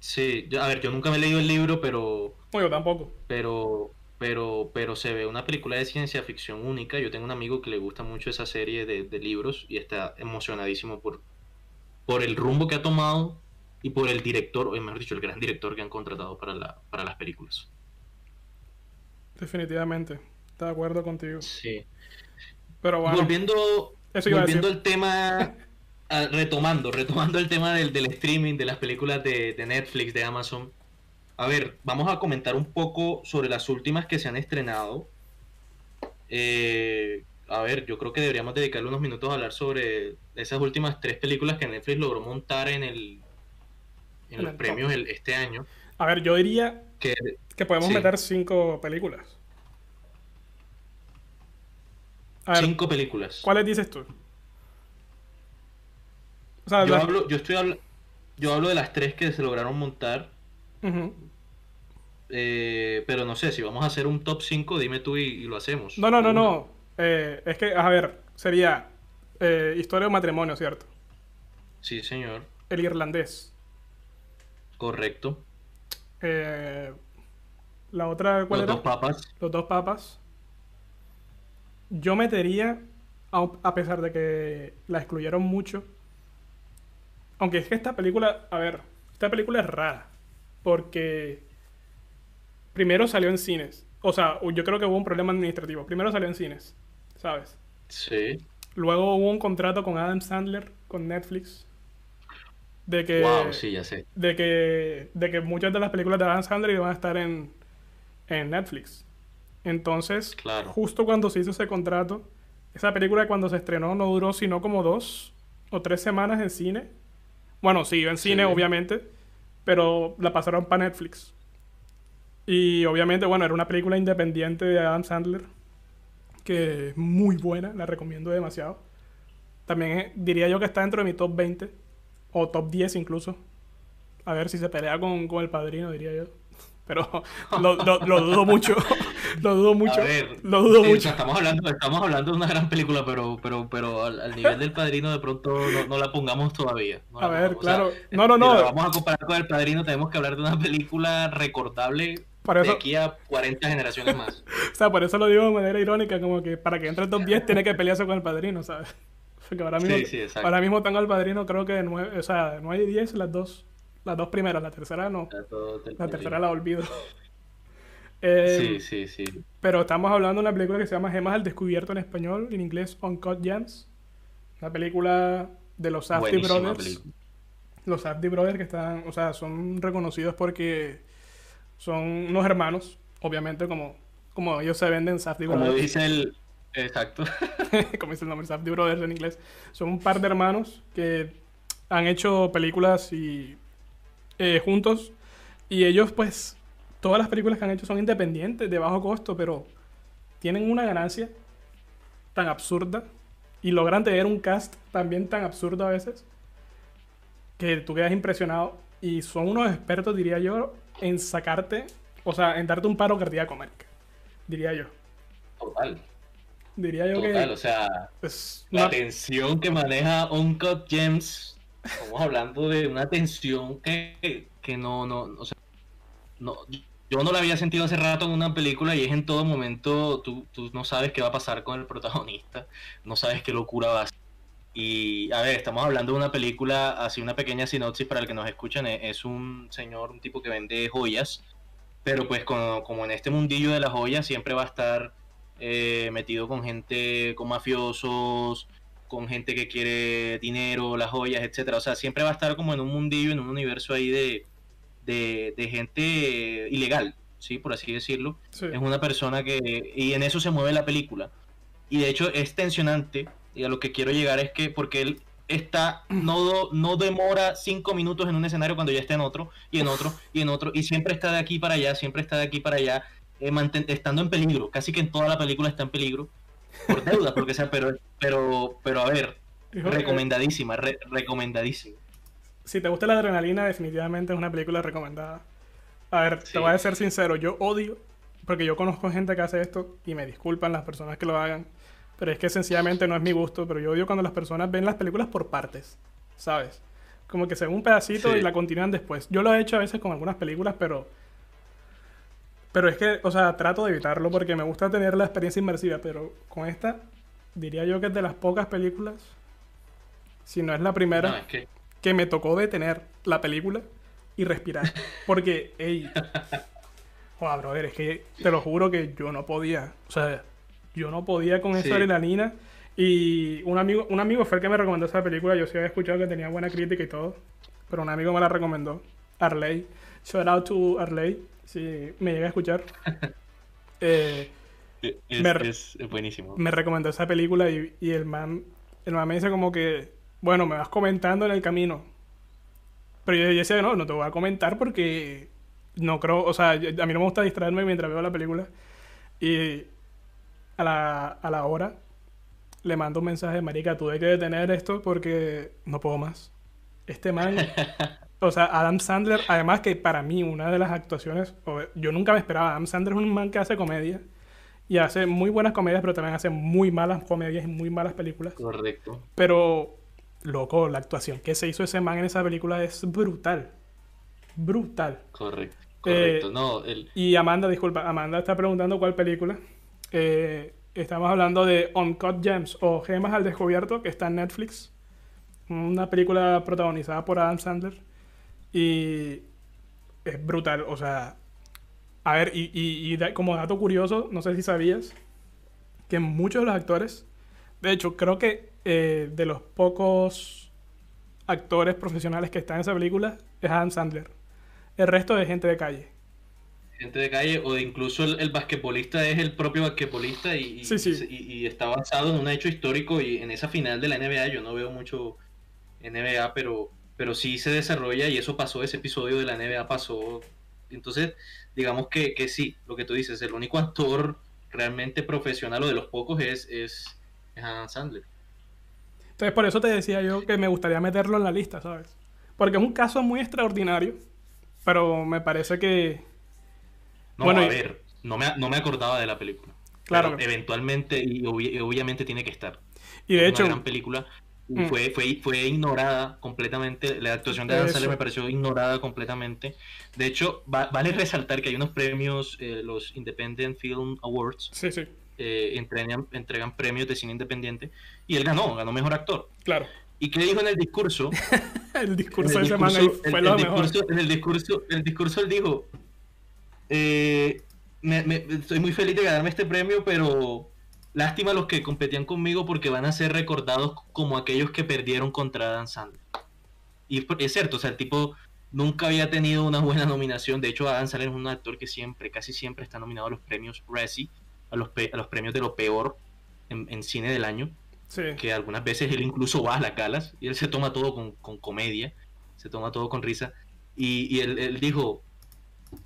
Sí, yo- a ver, yo nunca me he leído el libro, pero. No, yo tampoco. pero pero pero se ve una película de ciencia ficción única. Yo tengo un amigo que le gusta mucho esa serie de, de libros y está emocionadísimo por, por el rumbo que ha tomado y por el director, o mejor dicho, el gran director que han contratado para, la, para las películas. Definitivamente. De acuerdo contigo. Sí. Pero bueno, volviendo volviendo al tema, [LAUGHS] ah, retomando, retomando el tema del, del streaming, de las películas de, de Netflix, de Amazon. A ver, vamos a comentar un poco sobre las últimas que se han estrenado. Eh, a ver, yo creo que deberíamos dedicarle unos minutos a hablar sobre esas últimas tres películas que Netflix logró montar en el en En los el premios el- este año. a ver, yo diría Que que podemos Sí. meter cinco películas. A ver, cinco películas. ¿cuáles dices tú? O sea, Yo las- hablo, yo estoy yo hablo de las tres que se lograron montar. Eh, pero no sé, si vamos a hacer un top 5, dime tú y, y lo hacemos. No, no, no, no. Eh, es que, a ver, sería eh, Historia de un matrimonio, ¿cierto? Sí, señor. El irlandés. Correcto. Eh, la otra, ¿cuál Los era? dos papas. Los dos papas. Yo metería, a pesar de que la excluyeron mucho, aunque es que esta película, a ver, esta película es rara, porque primero salió en cines, o sea, yo creo que hubo un problema administrativo, primero salió en cines, ¿sabes? Sí. Luego hubo un contrato con Adam Sandler, con Netflix, de que, Wow, sí, ya sé. de que, de que muchas de las películas de Adam Sandler iban a estar en, en Netflix. Entonces, Claro. justo cuando se hizo ese contrato, esa película cuando se estrenó no duró sino como dos o tres semanas en cine. Bueno, siguió en cine, Sí. obviamente, pero la pasaron para Netflix. Y obviamente, bueno, era una película independiente de Adam Sandler, que es muy buena, la recomiendo demasiado. También eh, diría yo que está dentro de mi top 20, o top 10 incluso. A ver si se pelea con, con El Padrino, diría yo. [LAUGHS] Pero [LAUGHS] lo, lo- lo dudo mucho, [LAUGHS] lo dudo mucho, A ver, lo dudo sí, o sea, mucho. estamos hablando, estamos hablando de una gran película, pero, pero, pero al, al nivel del padrino de pronto no, no la pongamos todavía. No A ver, pongamos. O sea, claro. No, no, si no. vamos a comparar con el padrino, tenemos que hablar de una película recordable Por de aquí a 40 generaciones más. [LAUGHS] o sea, por eso lo digo de manera irónica, como que para que entre el top 10 tiene que pelearse con el padrino, ¿sabes? [LAUGHS] Porque ahora mismo, Sí, ahora mismo tengo al padrino, creo que de 9, o sea, de 9 y 10, las dos, las dos primeras, la tercera no, la tercera la olvido. [LAUGHS] Eh, Sí, sí, sí. Pero estamos hablando de una película que se llama Gemas al Descubierto en español, en inglés Uncut Gems. Una película de los Safdie Brothers. película. Los Safdie Brothers que están, o sea, son reconocidos porque son unos hermanos, obviamente, como, como ellos se venden Safdie Como Brothers. dice el... Exacto. [LAUGHS] como dice el nombre, Safdie Brothers en inglés. Son un par de hermanos que han hecho películas y eh, juntos. Y ellos, pues, todas las películas que han hecho son independientes, de bajo costo, pero tienen una ganancia tan absurda y logran tener un cast también tan absurdo a veces que tú quedas impresionado y son unos expertos, diría yo, en sacarte, o sea, en darte un paro cardíaco, marica. Diría yo. Total. Diría yo Total, que o sea, es la una- tensión que maneja Uncut Gems, estamos hablando de una tensión que, que no, no, o sea, no, yo no la había sentido hace rato en una película y es en todo momento, tú, tú no sabes qué va a pasar con el protagonista, no sabes qué locura va a ser. Y a ver, estamos hablando de una película, así una pequeña sinopsis para el que nos escuchan, e- es un señor, un tipo que vende joyas, pero pues como, como en este mundillo de las joyas siempre va a estar eh, metido con gente, con mafiosos, con gente que quiere dinero, las joyas, etcétera. O sea, siempre va a estar como en un mundillo, en un universo ahí de, de, de gente ilegal, ¿sí? Por así decirlo. sí. Es una persona que... Y en eso se mueve la película. Y de hecho es tensionante. Y a lo que quiero llegar es que porque él está, no, no demora cinco minutos en un escenario cuando ya está en otro, y en otro, y en otro, y siempre está de aquí para allá, siempre está de aquí para allá, eh, estando en peligro. Casi que en toda la película está en peligro. Por deuda, porque sea, pero, pero, pero a ver, recomendadísima, re- recomendadísima. si te gusta la adrenalina, definitivamente es una película recomendada. A ver, Sí. te voy a ser sincero, yo odio, porque yo conozco gente que hace esto y me disculpan las personas que lo hagan, pero es que sencillamente no es mi gusto, pero yo odio cuando las personas ven las películas por partes, ¿sabes? Como que se ve un pedacito Sí. y la continúan después. Yo lo he hecho a veces con algunas películas, pero... Pero es que, o sea, trato de evitarlo porque me gusta tener la experiencia inmersiva, pero con esta diría yo que es de las pocas películas, si no es la primera, No, es que que me tocó detener la película y respirar. [LAUGHS] Porque, ey, joder, brother, es que te lo juro que yo no podía. O sea, yo no podía con esa Sí. adrenalina. Y un amigo, un amigo fue el que me recomendó esa película. Yo sí había escuchado que tenía buena crítica y todo. Pero un amigo me la recomendó. Arley. Shout out to Arley. Si me llega a escuchar. [LAUGHS] Eh, es, Me- es- buenísimo. me recomendó esa película y, y el man el man me dice como que bueno me vas comentando en el camino pero yo, yo decía no no te voy a comentar porque no creo o sea a mí no me gusta distraerme mientras veo la película y a la, a la hora le mando un mensaje marica tuve que detener esto porque no puedo más este man [LAUGHS] o sea Adam Sandler además que para mí una de las actuaciones yo nunca me esperaba Adam Sandler es un man que hace comedia y hace muy buenas comedias, pero también hace muy malas comedias y muy malas películas. Correcto. Pero, loco, la actuación que se hizo ese man en esa película es brutal. Brutal. Correcto. Correcto. Eh, no, el, Y Amanda, disculpa, Amanda está preguntando cuál película. Eh, estamos hablando de Uncut Gems o Gemas al Descubierto, que está en Netflix. Una película protagonizada por Adam Sandler. Y es brutal, o sea... A ver, y, como dato curioso, no sé si sabías, que muchos de los actores, de hecho, creo que eh, de los pocos actores profesionales que están en esa película es Adam Sandler. El resto es gente de calle. Gente de calle o incluso el, el basquetbolista es el propio basquetbolista y, y- Sí, sí. y- y está basado en un hecho histórico y en esa final de la NBA yo no veo mucho NBA pero pero sí se desarrolla y eso pasó ese episodio de la NBA pasó entonces digamos que, que sí lo que tú dices el único actor realmente profesional o de los pocos es es, es Adam Sandler Entonces, por eso te decía yo que me gustaría meterlo en la lista, ¿sabes? Porque es un caso muy extraordinario, pero me parece que... no Bueno, a y- ver no me, no me acordaba de la película Claro. Pero eventualmente y obvi- y obviamente tiene que estar Y de una hecho, gran película. Mm. Fue, fue, fue ignorada completamente. La actuación de Adam. Sandler me pareció ignorada completamente. De hecho, va- vale resaltar que hay unos premios, eh, los Independent Film Awards, sí, sí, eh, entregan, entregan premios de cine independiente. Y él ganó, ganó mejor actor. claro. ¿Y qué dijo en el discurso? [LAUGHS] El discurso de discurso, fue el- lo el mejor. discurso- en el discurso, el discurso él dijo, eh, me- me- estoy muy feliz de ganarme este premio, pero lástima a los que competían conmigo porque van a ser recordados como aquellos que perdieron contra Dan Sandler. Y es, cierto, o sea, el tipo nunca había tenido una buena nominación. De hecho, Adam Sandler es un actor que siempre, casi siempre está nominado a los premios Razzie, a los, pe- a los premios de lo peor en, en cine del año Sí, que algunas veces él incluso va a las galas y él se toma todo con, con comedia, se toma todo con risa. Y, y él, él dijo,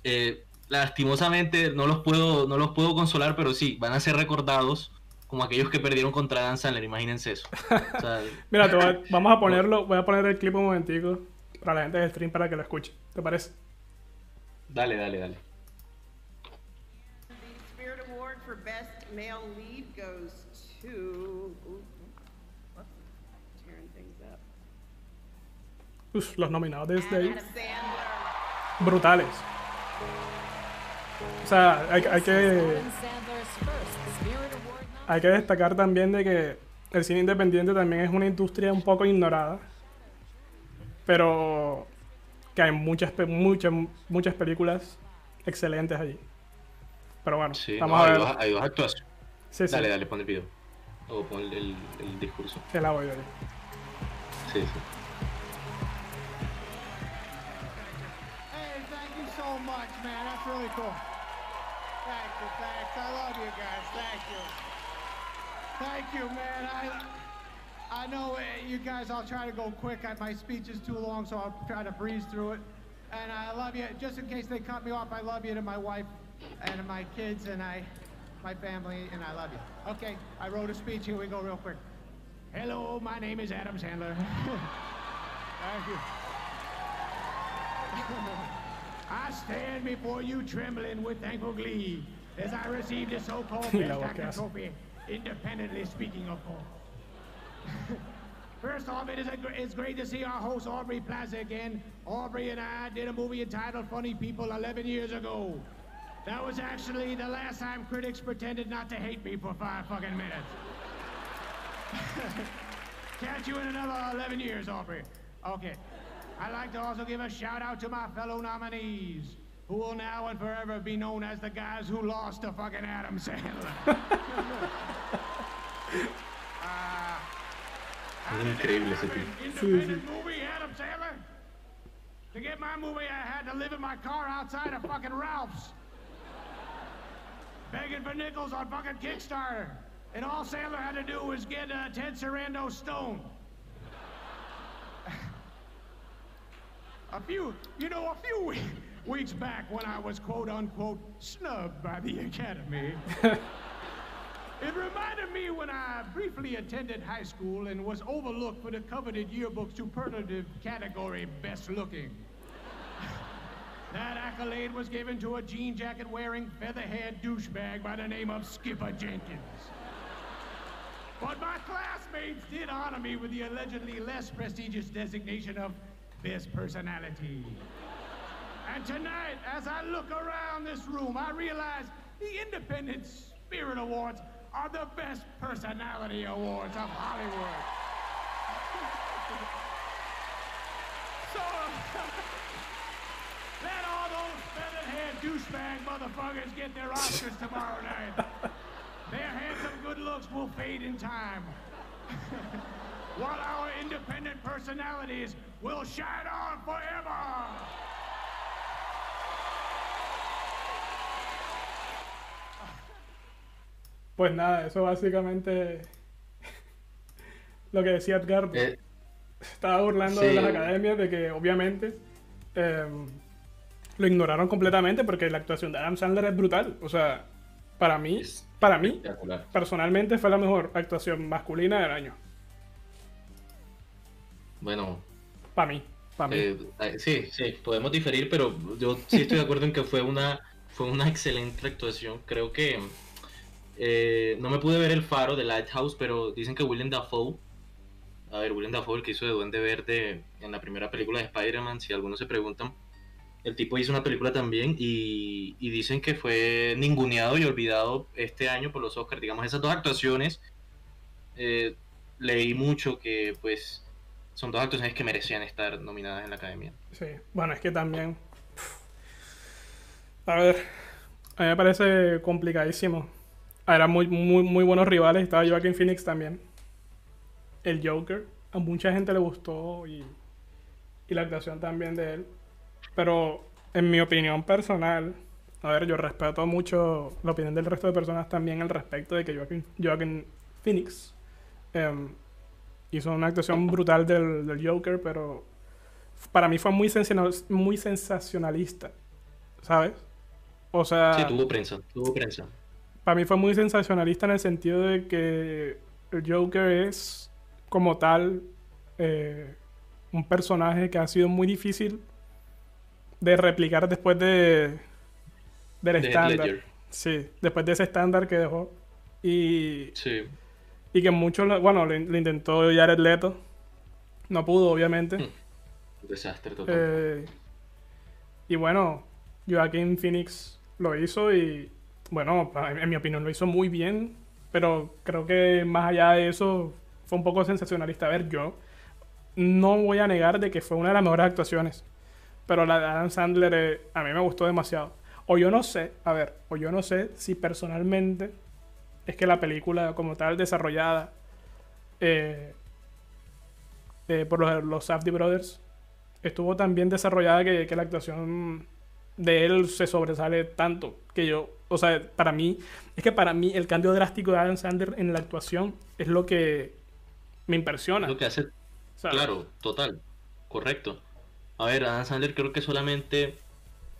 eh, lastimosamente no los, puedo, no los puedo consolar, pero sí, van a ser recordados como aquellos que perdieron contra Dan Sandler, imagínense eso. O sea, [LAUGHS] Mira, te voy a- [LAUGHS] vamos a ponerlo, voy a poner el clip un momentico para la gente del stream para que lo escuche. ¿Te parece? Dale, dale, dale. The Spirit Award for Best Male Lead goes to. Ooh, whoops, tearing things up. Uf, los nominados desde ahí. Adam Sandler. brutales. O sea, hay, hay que, hay que destacar también de que el cine independiente también es una industria un poco ignorada. Pero que hay muchas, pe- muchas, muchas películas excelentes allí. Pero bueno, Sí, vamos no, a hay, ver. dos, hay dos actuaciones. Sí, sí, Dale, dale, pon el video. O pon el, el- el discurso. el audio. Sí, sí. Hey, thank you so much, man. That's really cool. Thank thanks. I love you guys. Thank you. Thank you, man. I I know uh, you guys. I'll try to go quick. My speech is too long, so I'll try to breeze through it. And I love you. Just in case they cut me off, I love you to my wife and my kids and I, my family, and I love you. Okay, I wrote a speech. Here we go, real quick. Hello, my name is Adam Sandler. [LAUGHS] Thank you. [LAUGHS] I stand before you trembling with thankful glee as I receive the so-called [LAUGHS] Best Actor trophy, independently speaking, of course. [LAUGHS] First off, it is a, gr- it's great to see our host Aubrey Plaza again. Aubrey and I did a movie entitled Funny People 11 years ago. That was actually the last time critics pretended not to hate me for five fucking minutes. [LAUGHS] Catch you in another 11 years, Aubrey. Okay. I'd like to also give a shout out to my fellow nominees, who will now and forever be known as the guys who lost to fucking Adam Sandler. Es increíble ese tipo. Independent movie, Adam Sandler? To get my movie, I had to live in my car outside of fucking Ralph's. Begging for nickels on fucking Kickstarter. And all Sandler had to do was get uh, Ted Sarando stoned. [LAUGHS] a few, you know, a few we- weeks back when I was quote unquote snubbed by the [LAUGHS] Academy. [LAUGHS] It reminded me when I briefly attended high school and was overlooked for the coveted yearbook superlative category best looking. [LAUGHS] That accolade was given to a jean jacket wearing feather haired douchebag by the name of Skipper Jenkins. But my classmates did honor me with the allegedly less prestigious designation of best personality. And tonight, as I look around this room, I realize the Independent Spirit Awards are the best personality awards of Hollywood. [LAUGHS] so, [LAUGHS] let all those feathered-head douchebag motherfuckers get their Oscars tomorrow night. Their handsome good looks will fade in time. [LAUGHS] While our independent personalities will shine on forever. Pues nada, eso básicamente [LAUGHS] lo que decía Edgar. Eh, Estaba burlando de las academias de que obviamente em, lo ignoraron completamente porque la actuación de Adam Sandler es brutal. O sea, para mí, Es para mí, personalmente fue la mejor actuación masculina del año. Bueno, Para mí, para mí. eh, eh, sí, sí, podemos diferir, pero yo sí estoy de acuerdo en que fue una, fue una excelente actuación. Creo que eh, no me pude ver el faro de Lighthouse, pero dicen que Willem Dafoe, a ver, Willem Dafoe, el que hizo de Duende Verde en la primera película de Spider-Man, si algunos se preguntan, el tipo hizo una película también y, y dicen que fue ninguneado y olvidado este año por los Oscars. Digamos, esas dos actuaciones, eh, leí mucho que pues son dos actuaciones que merecían estar nominadas en la academia. Sí, bueno, es que también. A ver, a mí me parece complicadísimo. Eran muy, muy, muy buenos rivales. Estaba Joaquin Phoenix también. El Joker. A mucha gente le gustó y, y la actuación también de él. Pero en mi opinión personal, a ver, yo respeto mucho la opinión del resto de personas también al respecto de que Joaquin, Joaquin Phoenix em, hizo una actuación brutal del, del Joker, pero para mí fue muy, muy sensacionalista, ¿sabes? O sea, Sí, tuvo prensa, tuvo prensa. Para mí fue muy sensacionalista en el sentido de que el Joker es como tal eh, un personaje que ha sido muy difícil de replicar después de del De estándar. Sí, después de ese estándar que dejó. Y, Sí. y que muchos, bueno, lo, intentó Jared Leto. No pudo, obviamente. Mm. Un desastre total. Eh, y bueno, Joaquin Phoenix lo hizo y, bueno, en mi opinión lo hizo muy bien, pero creo que más allá de eso fue un poco sensacionalista. A ver, yo no voy a negar de que fue una de las mejores actuaciones, pero la de Adam Sandler eh, a mí me gustó demasiado. O yo no sé, a ver, o yo no sé si personalmente es que la película como tal desarrollada eh, eh, por los, los Safdie Brothers estuvo tan bien desarrollada que, que la actuación de él se sobresale tanto que yo, o sea, para mí, es que para mí el cambio drástico de Adam Sandler en la actuación es lo que me impresiona. Lo que hace Claro, total, correcto. A ver, Adam Sandler creo que solamente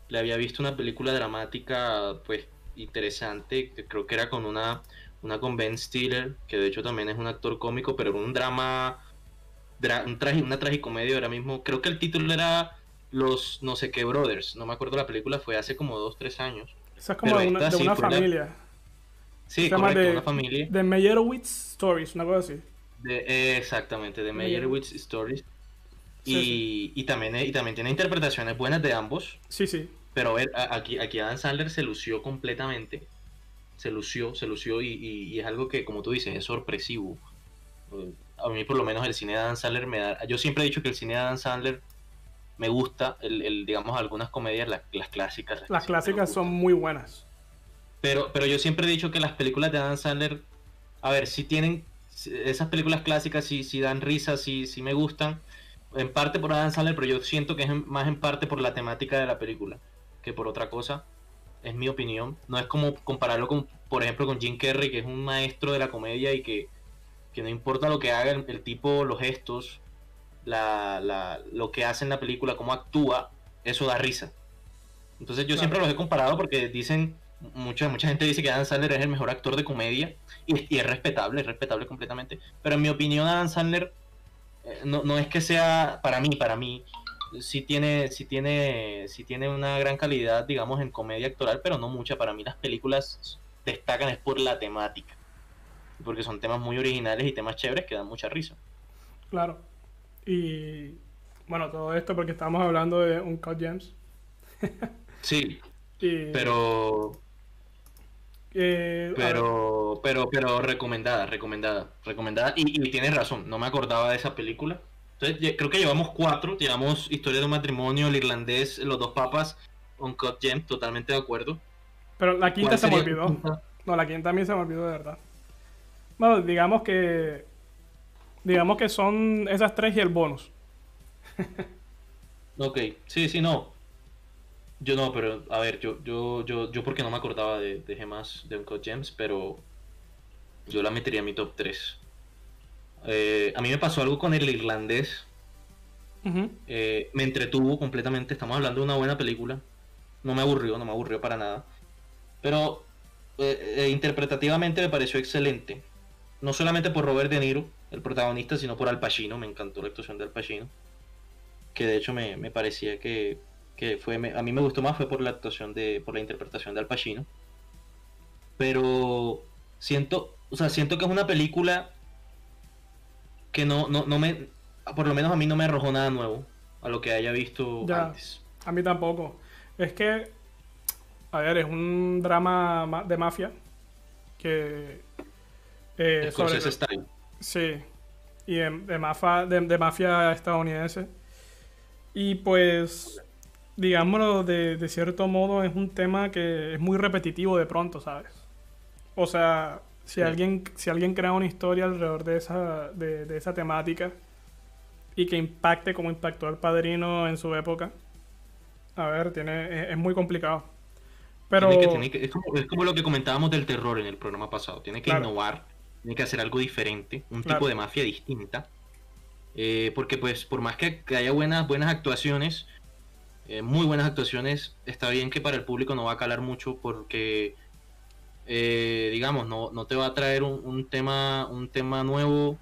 le había visto una película dramática, pues, interesante, que creo que era con una, una con Ben Stiller, que de hecho también es un actor cómico, pero un drama, dra- un tragi- una tragicomedia ahora mismo. Creo que el título era Los no sé qué Brothers, no me acuerdo la película, fue hace como dos, tres años. Esa es como de una, sí la- familia. Sí, correcto, de- una familia. De Meyerowitz Stories, una cosa así. De, exactamente, de Meyerowitz Stories. Sí, Y, y también, y también tiene interpretaciones buenas de ambos. Sí, sí. Pero a ver, aquí, aquí Adam Sandler se lució completamente. Se lució, se lució y, y- y es algo que, como tú dices, es sorpresivo. Eh, A mí por lo menos el cine de Adam Sandler me da... Yo siempre he dicho que el cine de Adam Sandler me gusta, el, el, digamos, algunas comedias, las, las clásicas. Las clásicas son muy buenas. Pero, pero yo siempre he dicho que las películas de Adam Sandler, a ver, si tienen... Esas películas clásicas sí, sí dan risa, sí, sí me gustan. En parte por Adam Sandler, pero yo siento que es en- más en parte por la temática de la película que por otra cosa. Es mi opinión. No es como compararlo con, por ejemplo, con Jim Carrey, que es un maestro de la comedia y que, que no importa lo que haga el, el tipo, los gestos, la, la- lo que hace en la película, cómo actúa, eso da risa. Entonces yo Claro. siempre los he comparado porque dicen, mucha, mucha gente dice que Adam Sandler es el mejor actor de comedia y, y es respetable, es respetable completamente. Pero en mi opinión Adam Sandler eh, no, no es que sea, para mí, para mí, sí tiene, sí tiene, sí tiene una gran calidad, digamos, en comedia actoral, pero no mucha. Para mí las películas destacan es por la temática. Porque son temas muy originales y temas chéveres que dan mucha risa. Claro. Y bueno, todo esto porque estamos hablando de un Cut James. Sí, [LAUGHS] Y, pero, eh, pero, pero, pero recomendada, recomendada, recomendada. Y, y tienes razón, no me acordaba de esa película. Entonces, creo que llevamos cuatro, llevamos Historia de un matrimonio, El irlandés, Los dos papas, Uncut Gem, totalmente de acuerdo. pero la quinta ¿Cuál se me olvidó. No, la quinta a mí se me olvidó de verdad. Bueno, digamos que. Digamos que son esas tres y el bonus. [LAUGHS] Ok, sí, sí, no. Yo no, pero a ver, yo, yo, yo, yo porque no me acordaba de, de gemas de Uncut Gems, pero yo la metería en mi top 3. a mí me pasó algo con el irlandés. Eh, me entretuvo completamente. Estamos hablando de una buena película. No me aburrió, no me aburrió para nada. Pero eh, eh, interpretativamente me pareció excelente. No solamente por Robert De Niro, el protagonista, sino por Al Pacino. Me encantó la actuación de Al Pacino. Que de hecho me, me parecía que, que fue. me- a mí me gustó más fue por la actuación de. por la interpretación de Al Pacino. Pero siento. O sea, siento que es una película que no, no, no me. Por lo menos a mí no me arrojó nada nuevo a lo que haya visto Ya. antes. A mí tampoco. Es que, a ver, es un drama ma- de mafia que... eh, sobre- Style. Sí, y de, de mafa- de- de mafia estadounidense. Y pues, digámoslo de, de cierto modo, es un tema que es muy repetitivo de pronto, ¿sabes? O sea, si, Sí. alguien, si alguien crea una historia alrededor de esa, de, de esa temática y que impacte como impactó al padrino en su época, a ver, tiene, es, es muy complicado. Pero, Tiene que- tiene que- es, como, es como lo que comentábamos del terror en el programa pasado. Tiene que Claro. innovar, tiene que hacer algo diferente, un Claro. tipo de mafia distinta. Eh, porque pues por más que, haya buenas, buenas actuaciones, eh, muy buenas actuaciones, está bien que para el público no va a calar mucho porque, eh, digamos, no, no te va a traer un, un tema, un tema nuevo.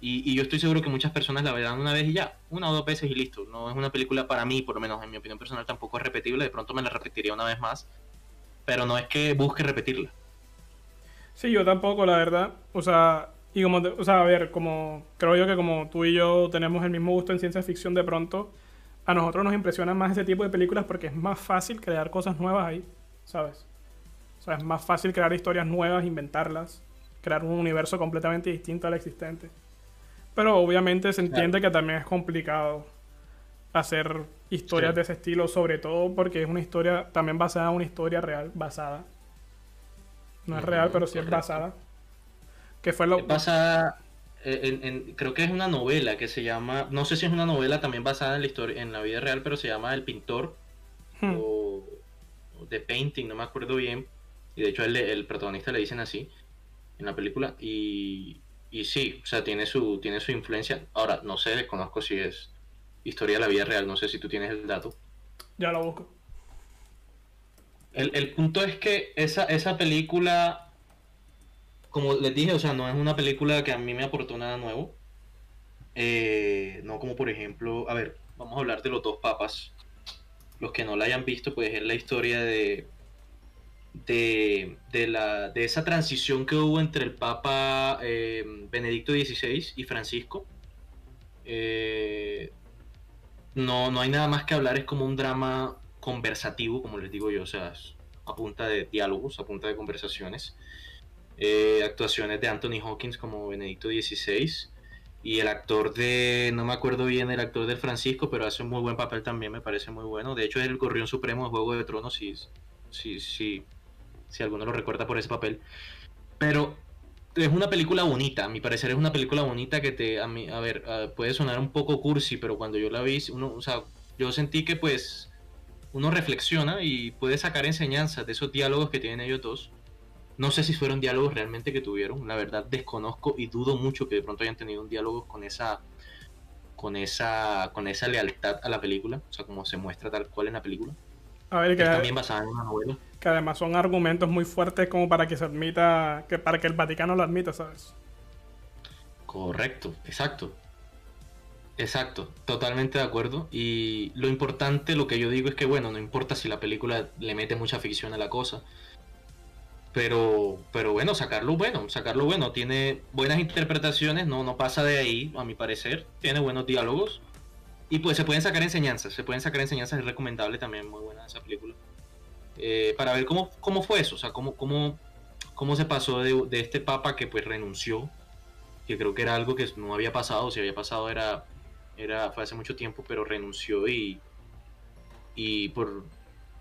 Y, y yo estoy seguro que muchas personas la verán una vez y ya. una o dos veces y listo. No es una película para mí, por lo menos en mi opinión personal, tampoco es repetible. De pronto me la repetiría una vez más, pero no es que busque repetirla. Sí, yo tampoco, la verdad. O sea, y como, te- o sea, a ver, como creo yo que como tú y yo tenemos el mismo gusto en ciencia ficción de pronto, a nosotros nos impresionan más ese tipo de películas porque es más fácil crear cosas nuevas ahí, ¿sabes? O sea, es más fácil crear historias nuevas, inventarlas, crear un universo completamente distinto al existente. Pero obviamente se entiende que también es complicado hacer historias Sí. de ese estilo, sobre todo porque es una historia también basada en una historia real, basada. No es real, pero sí es basada. Que fue lo... Es basada eh, en, en- creo que es una novela que se llama, no sé si es una novela también basada en la historia, en la vida real, pero se llama El Pintor Hmm. o, o The Painting, no me acuerdo bien. Y de hecho el, el protagonista le dicen así en la película. Y, y sí, o sea, tiene su, tiene su influencia. Ahora, no sé, desconozco si es historia de la vida real, no sé si tú tienes el dato. Ya lo busco. El, el punto es que esa, esa película, como les dije, o sea, no es una película que a mí me aportó nada nuevo. Eh, no como por ejemplo, a ver, vamos a hablar de los dos papas. Los que no la hayan visto, pues es la historia de, de, de la, de esa transición que hubo entre el Papa eh, Benedicto XVI y Francisco. Eh, no, no hay nada más que hablar, es como un drama conversativo, como les digo yo, o sea, a punta de diálogos, a punta de conversaciones. Eh, actuaciones de Anthony Hawkins como Benedicto XVI y el actor de, no me acuerdo bien el actor del Francisco, pero hace un muy buen papel también, me parece muy bueno. De hecho es el gorrión supremo de Juego de Tronos, si, si, si, si alguno lo recuerda por ese papel. Pero es una película bonita, a mi parecer es una película bonita que te, a, mí, a ver, ah, puede sonar un poco cursi, pero cuando yo la vi, uno, o sea, yo sentí que pues uno reflexiona y puede sacar enseñanzas de esos diálogos que tienen ellos dos. No sé si fueron diálogos realmente que tuvieron, la verdad desconozco y dudo mucho que de pronto hayan tenido un diálogo con esa con esa con esa lealtad a la película, o sea, como se muestra tal cual en la película. A ver, que, Es también basada en una novela. que además son argumentos muy fuertes como para que se admita, que para que el Vaticano lo admita, ¿sabes? Correcto, exacto. Exacto, totalmente de acuerdo. Y lo importante, lo que yo digo es que, bueno, no importa si la película le mete mucha ficción a la cosa. Pero, pero bueno, sacarlo bueno, sacarlo bueno. Tiene buenas interpretaciones, no, no pasa de ahí, a mi parecer. Tiene buenos diálogos. Y pues se pueden sacar enseñanzas, se pueden sacar enseñanzas, es recomendable también, muy buena esa película. Eh, para ver cómo, cómo fue eso, o sea, cómo, cómo, cómo se pasó de, de este papa que pues renunció que creo que era algo que no había pasado, si había pasado era, era fue hace mucho tiempo, pero renunció y, y por,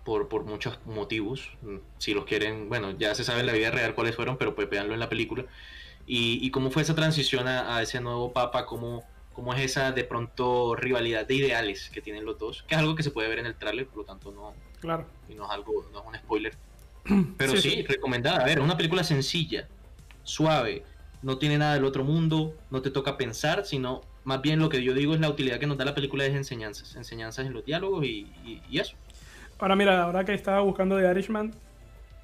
por, por muchos motivos, si los quieren, bueno, ya se sabe en la vida real cuáles fueron, pero pues veanlo en la película, y, y cómo fue esa transición a, a ese nuevo papa, cómo, cómo es esa de pronto rivalidad de ideales que tienen los dos, que es algo que se puede ver en el tráiler, por lo tanto no, Claro. y no es algo, no es un spoiler. [CLEARS THROAT] Pero Sí, sí, sí. recomendada. A ver, una película sencilla, suave, no tiene nada del otro mundo, no te toca pensar, sino más bien lo que yo digo es la utilidad que nos da la película es enseñanzas, enseñanzas en los diálogos y, y- y eso. Ahora mira, ahora que estaba buscando The Irishman,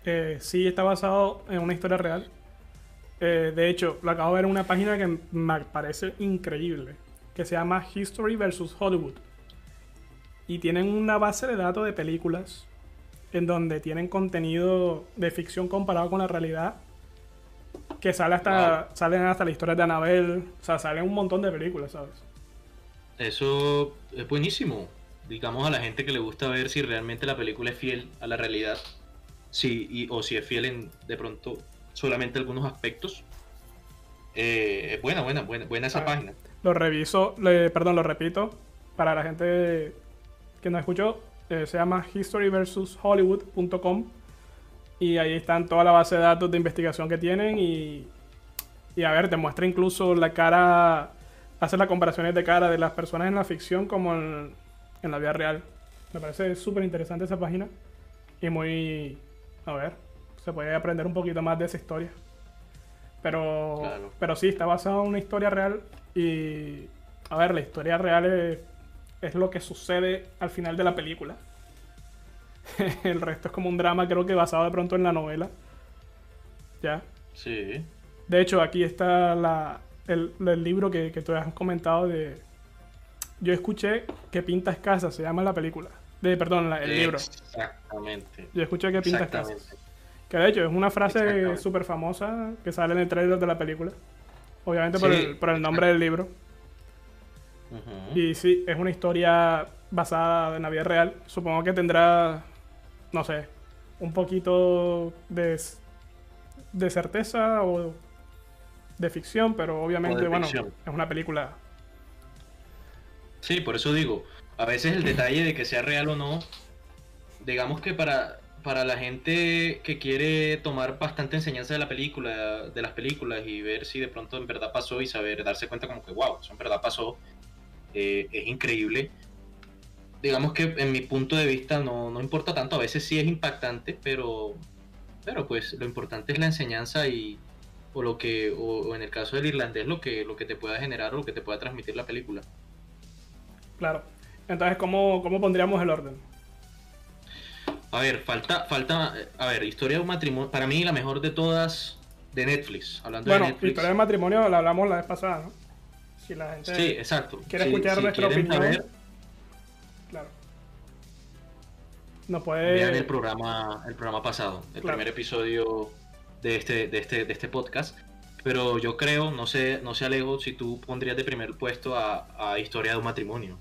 eh, sí está basado en una historia real. Eh, de hecho, lo acabo de ver en una página que me parece increíble, que se llama History vs. Hollywood. Y tienen una base de datos de películas en donde tienen contenido de ficción comparado con la realidad. Que sale hasta, salen hasta la historia de Annabelle, o sea, salen un montón de películas, ¿sabes? Eso es buenísimo. Digamos a la gente que le gusta ver si realmente la película es fiel a la realidad, si, y- o si es fiel en de pronto solamente algunos aspectos. Eh, es buena, buena, buena, buena esa Ah. página. Lo reviso, le- perdón, lo repito, para la gente que no escuchó, eh, se llama historyversushollywood.com y ahí están toda la base de datos de investigación que tienen y, y a ver, te muestra incluso la cara, hace las comparaciones de cara de las personas en la ficción como en, en la vida real. Me parece súper interesante esa página y muy, a ver, se puede aprender un poquito más de esa historia. Pero, Claro. pero sí, está basado en una historia real y, a ver, la historia real es, es lo que sucede al final de la película. [LAUGHS] El resto es como un drama, creo que basado de pronto en la novela. Ya. Sí. De hecho, aquí está la, el, el libro que, que tú has comentado de, yo escuché que pintas casas, se llama la película. De, perdón, la- el libro. Exactamente. Yo escuché que pintas casas. Que de hecho es una frase súper famosa que sale en el trailer de la película. Obviamente por, el, por el nombre del libro. Y sí, es una historia basada en la vida real. Supongo que tendrá, no sé, un poquito de, de certeza o de ficción, pero obviamente, bueno, ficción. es una película. Sí, por eso digo, a veces el detalle de que sea real o no, digamos que para, para la gente que quiere tomar bastante enseñanza de la película, de las películas y ver si de pronto en verdad pasó y saber, darse cuenta como que, wow, eso en verdad pasó, eh, es increíble. Digamos que en mi punto de vista no, no importa tanto, a veces sí es impactante, pero, pero pues lo importante es la enseñanza y o lo que, o, o en el caso del irlandés, lo que, lo que te pueda generar o lo que te pueda transmitir la película. Claro. Entonces, ¿cómo, cómo pondríamos el orden? A ver, falta, falta, a ver, historia de un matrimonio, para mí la mejor de todas de Netflix, hablando Bueno, de Netflix. historia de matrimonio la hablamos la vez pasada, ¿no? Si la gente Sí, exacto. quiere escuchar si nuestra opinión, saber, Nos puede. vean el programa, el programa pasado, el Claro. primer episodio de este, de este, de este podcast. Pero yo creo, no sé, no sé Alejo, si tú pondrías de primer puesto a, a Historia de un matrimonio.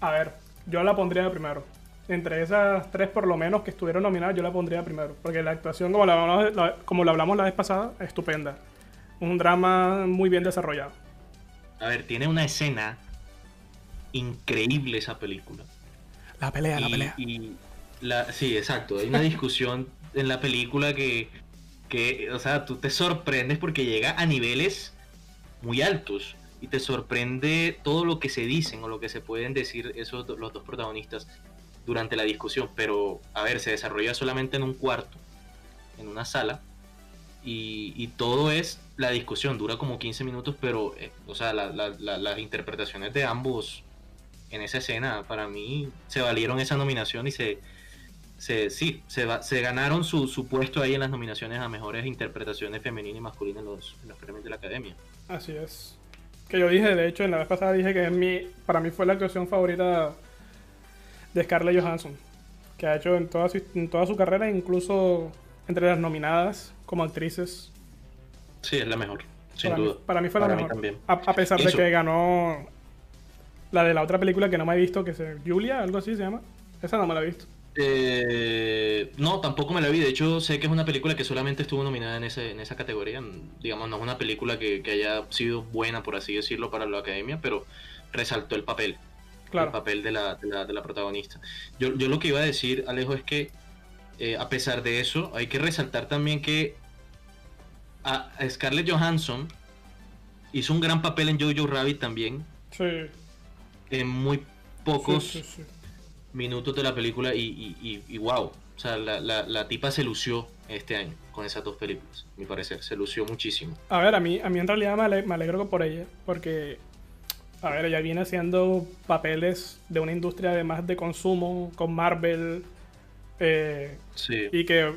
A ver, yo la pondría de primero. Entre esas tres, por lo menos, que estuvieron nominadas, yo la pondría primero. Porque la actuación, como la hablamos, la- como la hablamos la vez pasada, es estupenda. Un drama muy bien desarrollado. A ver, tiene una escena increíble esa película. La pelea, y, y la, sí, exacto. Hay una [LAUGHS] discusión en la película que, que, o sea, tú te sorprendes porque llega a niveles muy altos y te sorprende todo lo que se dicen o lo que se pueden decir esos los dos protagonistas durante la discusión. Pero, a ver, se desarrolla solamente en un cuarto, en una sala. Y, y todo es la discusión, dura como 15 minutos, pero, eh, o sea, la- la- la- las interpretaciones de ambos en esa escena, para mí, se valieron esa nominación y se, se sí, se, va- se ganaron su, su puesto ahí en las nominaciones a mejores interpretaciones femeninas y masculinas en los, en los premios de la academia. Así es. Que yo dije, de hecho, en la vez pasada dije que es mi, para mí fue la actuación favorita de Scarlett Johansson. Que ha hecho en toda su, en toda su carrera, incluso entre las nominadas como actrices. Sí, es la mejor, sin para, duda. Mí, para mí fue la Para mejor. también. A, a pesar de que ganó la de la otra película que no me he visto, que es Julia, algo así se llama. Esa no me la he visto. Eh, no, tampoco me la vi. De hecho, sé que es una película que solamente estuvo nominada en, ese, en esa categoría. Digamos, no es una película que, que haya sido buena, por así decirlo, para la academia, pero resaltó el papel. el Claro. papel de la, de la, de la protagonista. Yo, yo lo que iba a decir, Alejo, es que eh, a pesar de eso, hay que resaltar también que a a Scarlett Johansson hizo un gran papel en Jojo Rabbit también, Sí. en muy pocos Sí, sí, sí. Minutos de la película y, y, y- y wow, o sea, la, la, la tipa se lució este año con esas dos películas, a mi parecer, se lució muchísimo. A ver, a mí, a mí en realidad me, ale- me alegro por ella, porque, a ver, ella viene haciendo papeles de una industria de más de consumo, con Marvel, eh, Sí, y que,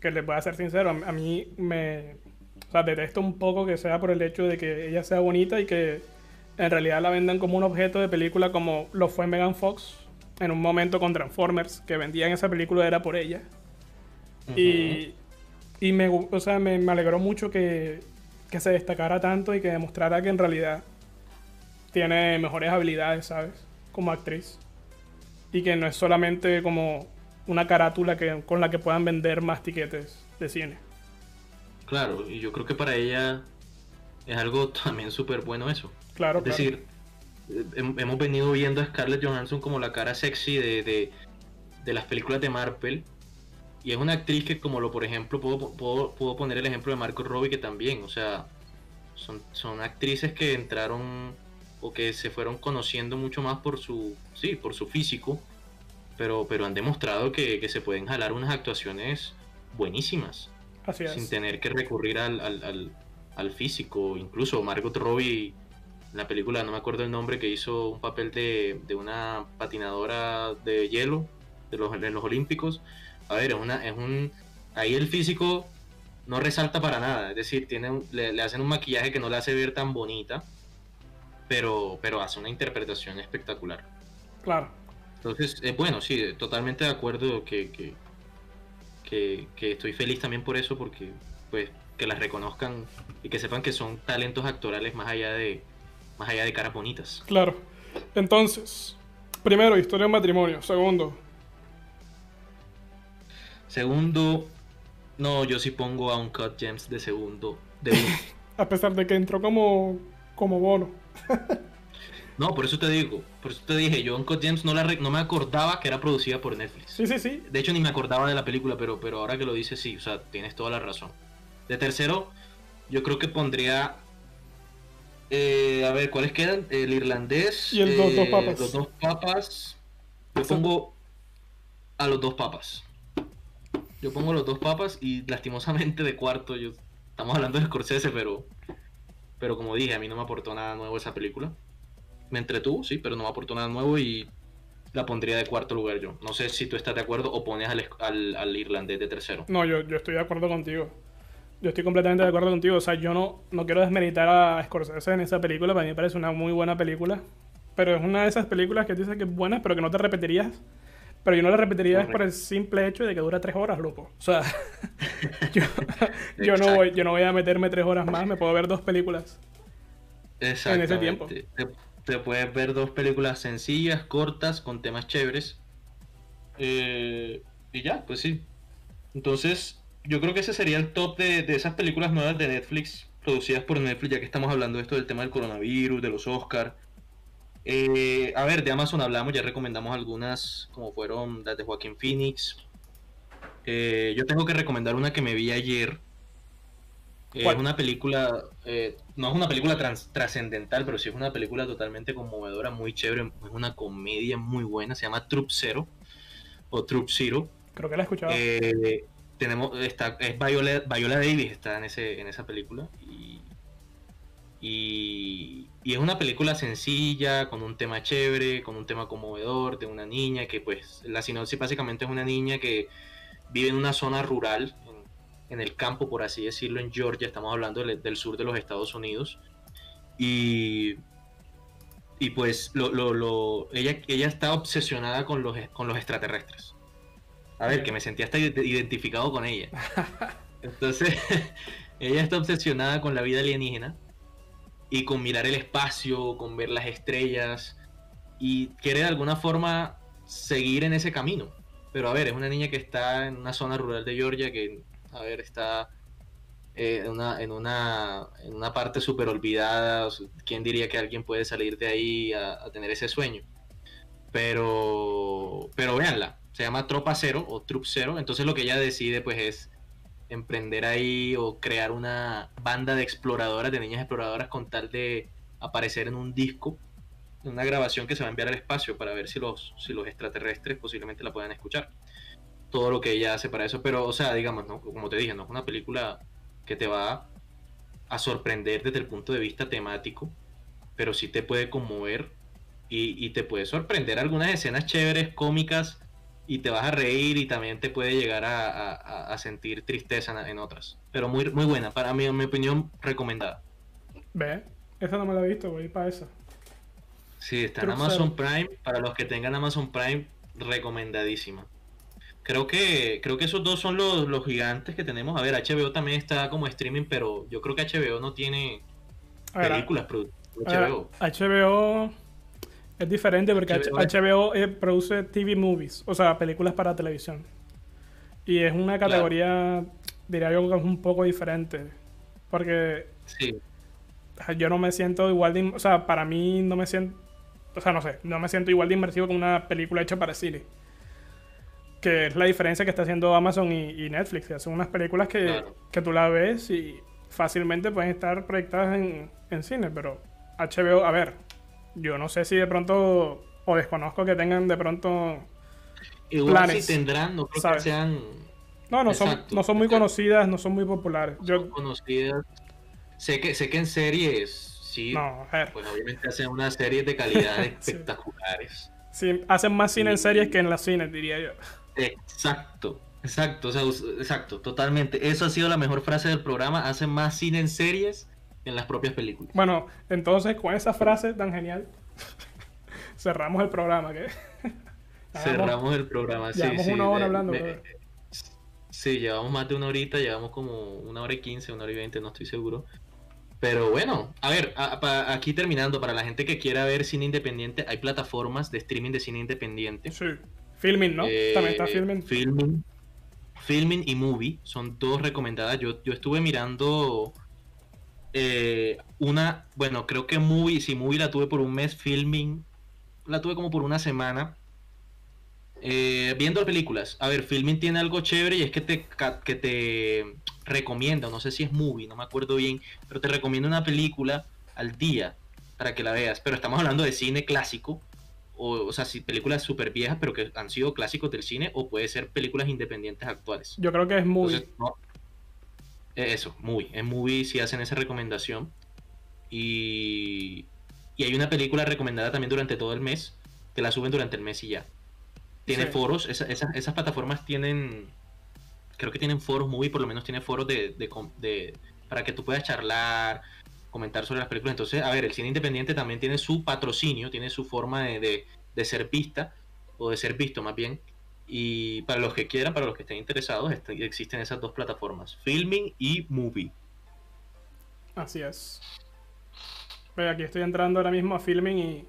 que les voy a ser sincero, a, a mí me, o sea, detesto un poco que sea por el hecho de que ella sea bonita y que en realidad la vendan como un objeto de película como lo fue Megan Fox en un momento con Transformers, que vendían esa película era por ella. Y, y me, o sea, me, me alegró mucho que, que se destacara tanto y que demostrara que en realidad tiene mejores habilidades, ¿sabes? Como actriz. Y que no es solamente como una carátula que, con la que puedan vender más tiquetes de cine. claro, y yo creo que para ella es algo [LAUGHS] también súper bueno eso. Claro, Es claro. decir, hemos venido viendo a Scarlett Johansson como la cara sexy de, de, de las películas de Marvel. Y es una actriz que, como lo por ejemplo, puedo, puedo, puedo poner el ejemplo de Marco Robbie, que también, o sea, son, son actrices que entraron o que se fueron conociendo mucho más por su, sí, por su físico, pero, pero han demostrado que, que se pueden jalar unas actuaciones buenísimas Así sin es. tener que recurrir al, al, al- al físico. Incluso Margot Robbie, la película, no me acuerdo el nombre, que hizo un papel de, de una patinadora de hielo de los, de los Olímpicos. A ver, es, una, es un... Ahí el físico no resalta para nada. Es decir, tiene le, le hacen un maquillaje que no la hace ver tan bonita. pero, pero hace una interpretación espectacular. Claro. Entonces, eh, bueno, sí, totalmente de acuerdo que, que, que, que estoy feliz también por eso, porque pues que las reconozcan y que sepan que son talentos actorales más allá de más allá de caras bonitas. Claro. Entonces, primero, historia de matrimonio. Segundo, Segundo, no, yo sí pongo a un Cut Gems de segundo, de uno. [LAUGHS] a pesar de que entró como, como bono. No, por eso te digo, por eso te dije, yo Uncut Gems no, la re- no me acordaba que era producida por Netflix. Sí, sí, sí. De hecho, ni me acordaba de la película, pero, pero ahora que lo dices, sí, o sea, tienes toda la razón. De tercero, yo creo que pondría. Eh, a ver, ¿cuáles quedan? El irlandés. Y el Los Dos eh, Papas. Los dos papas. Yo pongo a los dos papas. Yo pongo los dos papas y lastimosamente de cuarto, yo estamos hablando de Scorsese, pero. Pero como dije, a mí no me aportó nada nuevo esa película. Me entretuvo, sí, pero no me aportó nada nuevo y la pondría de cuarto lugar yo. No sé si tú estás de acuerdo o pones al, al, al irlandés de tercero. No, yo, yo estoy de acuerdo contigo. Yo estoy completamente de acuerdo contigo. O sea, yo no, no quiero desmeritar a Scorsese en esa película. Para mí me parece una muy buena película. Pero es una de esas películas que dices que es buena, pero que no te repetirías. Pero yo no la repetiría es por el simple hecho de que dura tres horas, loco. O sea, [LAUGHS] yo, [LAUGHS] yo, no voy, yo no voy a meterme tres horas más. Me puedo ver dos películas. Exactamente. tiempo. Te, te puedes ver dos películas sencillas, cortas, con temas chéveres. Eh, y ya, pues sí. Entonces, yo creo que ese sería el top de, de esas películas nuevas de Netflix, producidas por Netflix, ya que estamos hablando de esto del tema del coronavirus, de los Oscar. Eh, a ver, de Amazon hablamos, ya recomendamos algunas, como fueron las de Joaquín Phoenix. Eh, yo tengo que recomendar una que me vi ayer. Eh. Es una película, eh, no es una película trascendental, pero sí es una película totalmente conmovedora, muy chévere. Es una comedia muy buena, se llama Troop Zero o Troop Zero. Creo que la he escuchado. Tenemos, está, es Viola, Viola Davis está en, ese, en esa película. Y, y, es una película sencilla, con un tema chévere, con un tema conmovedor, de una niña que pues, la sinopsis básicamente es una niña que vive en una zona rural, en, el campo, por así decirlo, en Georgia, estamos hablando del, del sur de los Estados Unidos. Y, y pues lo, lo, lo- ella, ella está obsesionada con los, con los extraterrestres. A ver, que me sentía hasta ide- identificado con ella. [LAUGHS] Entonces, [LAUGHS] ella está obsesionada con la vida alienígena y con mirar el espacio, con ver las estrellas y quiere de alguna forma seguir en ese camino. Pero a ver, es una niña que está en una zona rural de Georgia que, a ver, está eh, en, una, en, una, en una parte súper olvidada. ¿Quién diría que alguien puede salir de ahí a, a tener ese sueño? Pero, pero véanla, se llama Tropa Cero o Troop Cero. Entonces lo que ella decide pues es emprender ahí o crear una banda de exploradoras, de niñas exploradoras con tal de aparecer en un disco, en una grabación que se va a enviar al espacio para ver si los, si los extraterrestres posiblemente la puedan escuchar. Todo lo que ella hace para eso, pero o sea, digamos, ¿no? como te dije, no es una película que te va a sorprender desde el punto de vista temático, pero sí te puede conmover y, y te puede sorprender algunas escenas chéveres, cómicas, y te vas a reír y también te puede llegar a, a- sentir tristeza en, en otras. Pero muy, muy buena, para mí, en mi opinión, recomendada. Ve, esa no me la he visto, voy para esa. Sí, está en Amazon Prime. Para los que tengan Amazon Prime, recomendadísima. Creo que, creo que esos dos son los, los gigantes que tenemos. A ver, HBO también está como streaming, pero yo creo que HBO no tiene películas ver, HBO. HBO es diferente porque HBO HBO, eh, produce TV movies, o sea, películas para televisión. Y es una Claro. categoría, diría yo, que es un poco diferente. Porque Sí, yo no me siento igual de... O sea, para mí no me siento... O sea, no sé, no me siento igual de inmersivo con una película hecha para cine. Que es la diferencia que está haciendo Amazon y, y Netflix. que Son unas películas que, Claro. que tú la ves y fácilmente pueden estar proyectadas en, en cine. Pero HBO, a ver, yo no sé si de pronto... O desconozco que tengan de pronto... igual Planes, si tendrán, no creo ¿sabes? que sean No, no son, no son muy conocidas, no son muy populares. Yo, conocidas. Sé que, sé que en series, sí, no, pues obviamente hacen unas series de calidad [LAUGHS] espectaculares. Sí, hacen más cine en series que en las cines, diría yo. Exacto, exacto, o sea, exacto, totalmente. Eso ha sido la mejor frase del programa. Hacen más cine en series en las propias películas. Bueno, entonces con esa frase tan genial, [LAUGHS] cerramos el programa. ¿qué? [LAUGHS] Cerramos el programa, sí. Llevamos sí, una hora de- hablando. me- brother. Sí, llevamos más de una horita, llevamos como una hora y quince, una hora y veinte, no estoy seguro. Pero bueno, a ver, a- aquí terminando, para la gente que quiera ver cine independiente, hay plataformas de streaming de cine independiente. Sí. Filming, ¿no? Eh, También está filming. Filming, Filming y Movie son dos recomendadas. Yo, yo estuve mirando eh, una, bueno, creo que Movie, si Movie la tuve por un mes, Filming la tuve como por una semana. Eh, viendo películas. A ver, Filming tiene algo chévere y es que te, que te recomienda, no sé si es Movie, no me acuerdo bien, pero te recomienda una película al día para que la veas. Pero estamos hablando de cine clásico, o, o sea, si películas súper viejas, pero que han sido clásicos del cine, o puede ser películas independientes actuales. Yo creo que es. Entonces, no. Eso, muy. En Movie sí hacen esa recomendación. Y, y hay una película recomendada también durante todo el mes, que la suben durante el mes y ya. Tiene Sí. foros, esa- esa- esas plataformas tienen, creo que tienen foros, Movie por lo menos tiene foros de, de com- de- para que tú puedas charlar, comentar sobre las películas. Entonces, a ver, el cine independiente también tiene su patrocinio, tiene su forma de, de- de ser vista, o de ser visto más bien. Y para los que quieran, para los que estén interesados, est- existen esas dos plataformas, Filming y Movie. Así es. Ve, aquí estoy entrando ahora mismo a filming y,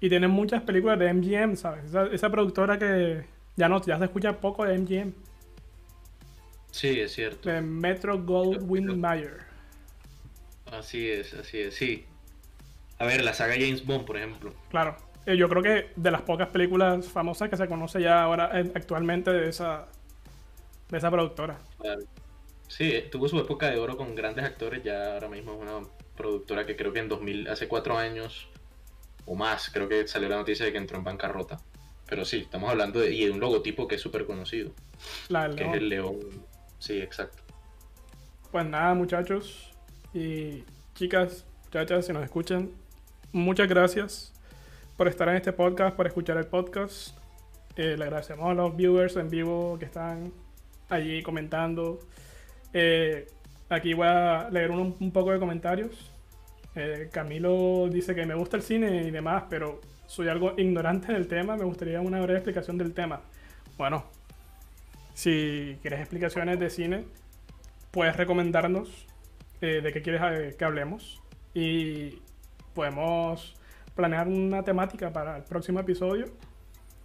y tienen muchas películas de MGM, ¿sabes? Esa, esa productora que ya no ya se escucha poco de MGM, Sí, es cierto. de Metro Goldwyn Mayer. Así es, así es, sí. A ver, la saga James Bond, por ejemplo. Claro. Eh, yo creo que de las pocas películas famosas que se conoce ya ahora eh, actualmente de esa de esa productora. Sí, tuvo su época de oro con grandes actores, ya ahora mismo es una productora que creo que en 2000, hace cuatro años o más, creo que salió la noticia de que entró en bancarrota. Pero sí, estamos hablando de, y de un logotipo que es súper conocido, La que es el león. Sí, exacto. Pues nada, muchachos y chicas, muchachas, si nos escuchan, muchas gracias por estar en este podcast, por escuchar el podcast. Eh, le agradecemos a los viewers en vivo que están allí comentando. Eh, aquí voy a leer un, un poco de comentarios. Eh, Camilo dice que me gusta el cine y demás, pero soy algo ignorante del tema. Me gustaría una breve explicación del tema. Bueno, si quieres explicaciones de cine, puedes recomendarnos eh, de qué quieres que hablemos y podemos planear una temática para el próximo episodio.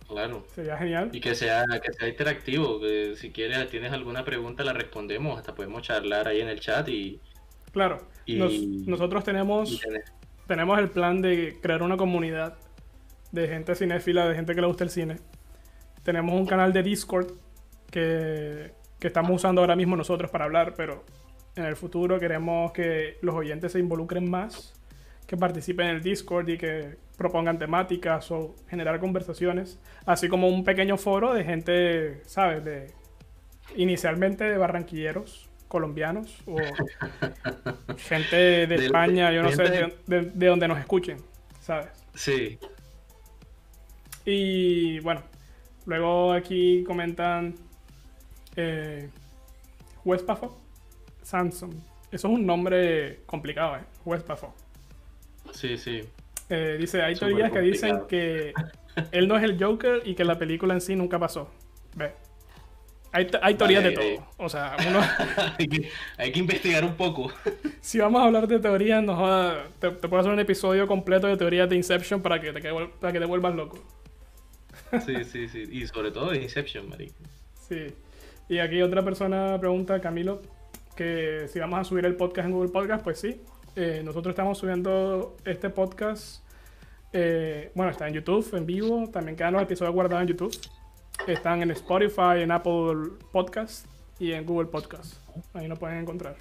Claro. Sería genial. Y que sea, que sea interactivo, que si quieres, tienes alguna pregunta, la respondemos, hasta podemos charlar ahí en el chat y, Claro, Y- nos- nosotros tenemos, y tener- tenemos el plan de crear una comunidad de gente cinéfila, de gente que le gusta el cine. Tenemos un canal de Discord que, que estamos usando ahora mismo nosotros para hablar, pero en el futuro queremos que los oyentes se involucren más, que participen en el Discord y que propongan temáticas o generar conversaciones, así como un pequeño foro de gente, ¿sabes? De, inicialmente de barranquilleros colombianos o [LAUGHS] gente de De- España, yo no sé, gente- de, de- de donde nos escuchen, ¿sabes? Sí, Y bueno, luego aquí comentan eh, Huespafo Samsung. Eso es un nombre complicado, ¿eh? Huespafo. Sí, sí. Eh, dice, hay Súper teorías que dicen que él no es el Joker y que la película en sí nunca pasó. Ve. Hay, hay teorías de todo. O sea, uno, [LAUGHS] hay, que, hay que investigar un poco. [LAUGHS] si vamos a hablar de teorías, no joda, te, te puedo hacer un episodio completo de teorías de Inception para que te, para que te vuelvas loco. [LAUGHS] Sí, sí, sí. Y sobre todo de Inception, marico. Sí. Y aquí otra persona pregunta, Camilo, que si vamos a subir el podcast en Google Podcast, pues sí. Eh, nosotros estamos subiendo este podcast. eh, bueno, está en YouTube, en vivo. También quedan los episodios guardados en YouTube. Están en Spotify, en Apple Podcast y en Google Podcast. Ahí lo pueden encontrar.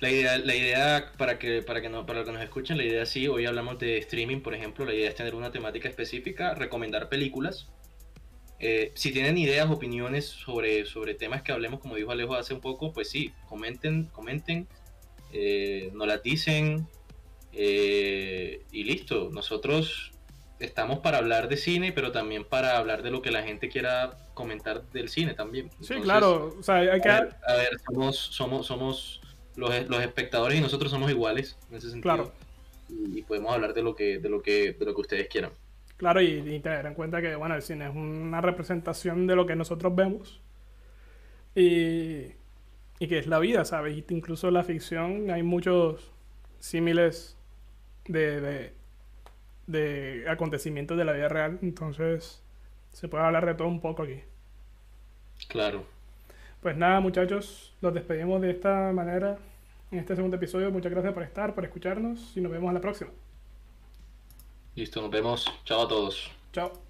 La idea, la idea para que, para que no, para los que nos escuchen, la idea sí, hoy hablamos de streaming, por ejemplo, la idea es tener una temática específica, recomendar películas. Eh, si tienen ideas, opiniones sobre, sobre temas que hablemos, como dijo Alejo hace un poco, pues sí, comenten, comenten, eh, nos las dicen eh, y listo. Nosotros estamos para hablar de cine, pero también para hablar de lo que la gente quiera comentar del cine también. Sí, Entonces, claro. O sea, hay que... a ver, a ver, somos, somos, somos los, los espectadores y nosotros somos iguales en ese sentido. Claro. Y, y podemos hablar de lo que, de lo que, de lo que ustedes quieran. Claro, y, y tener en cuenta que, bueno, el cine es una representación de lo que nosotros vemos. Y, y que es la vida, ¿sabes? Y incluso la ficción, hay muchos símiles de, de, de acontecimientos de la vida real. Entonces, se puede hablar de todo un poco aquí. Claro. Pues nada, muchachos, los despedimos de esta manera en este segundo episodio. Muchas gracias por estar, por escucharnos y nos vemos a la próxima. Listo, nos vemos. Chao a todos. Chao.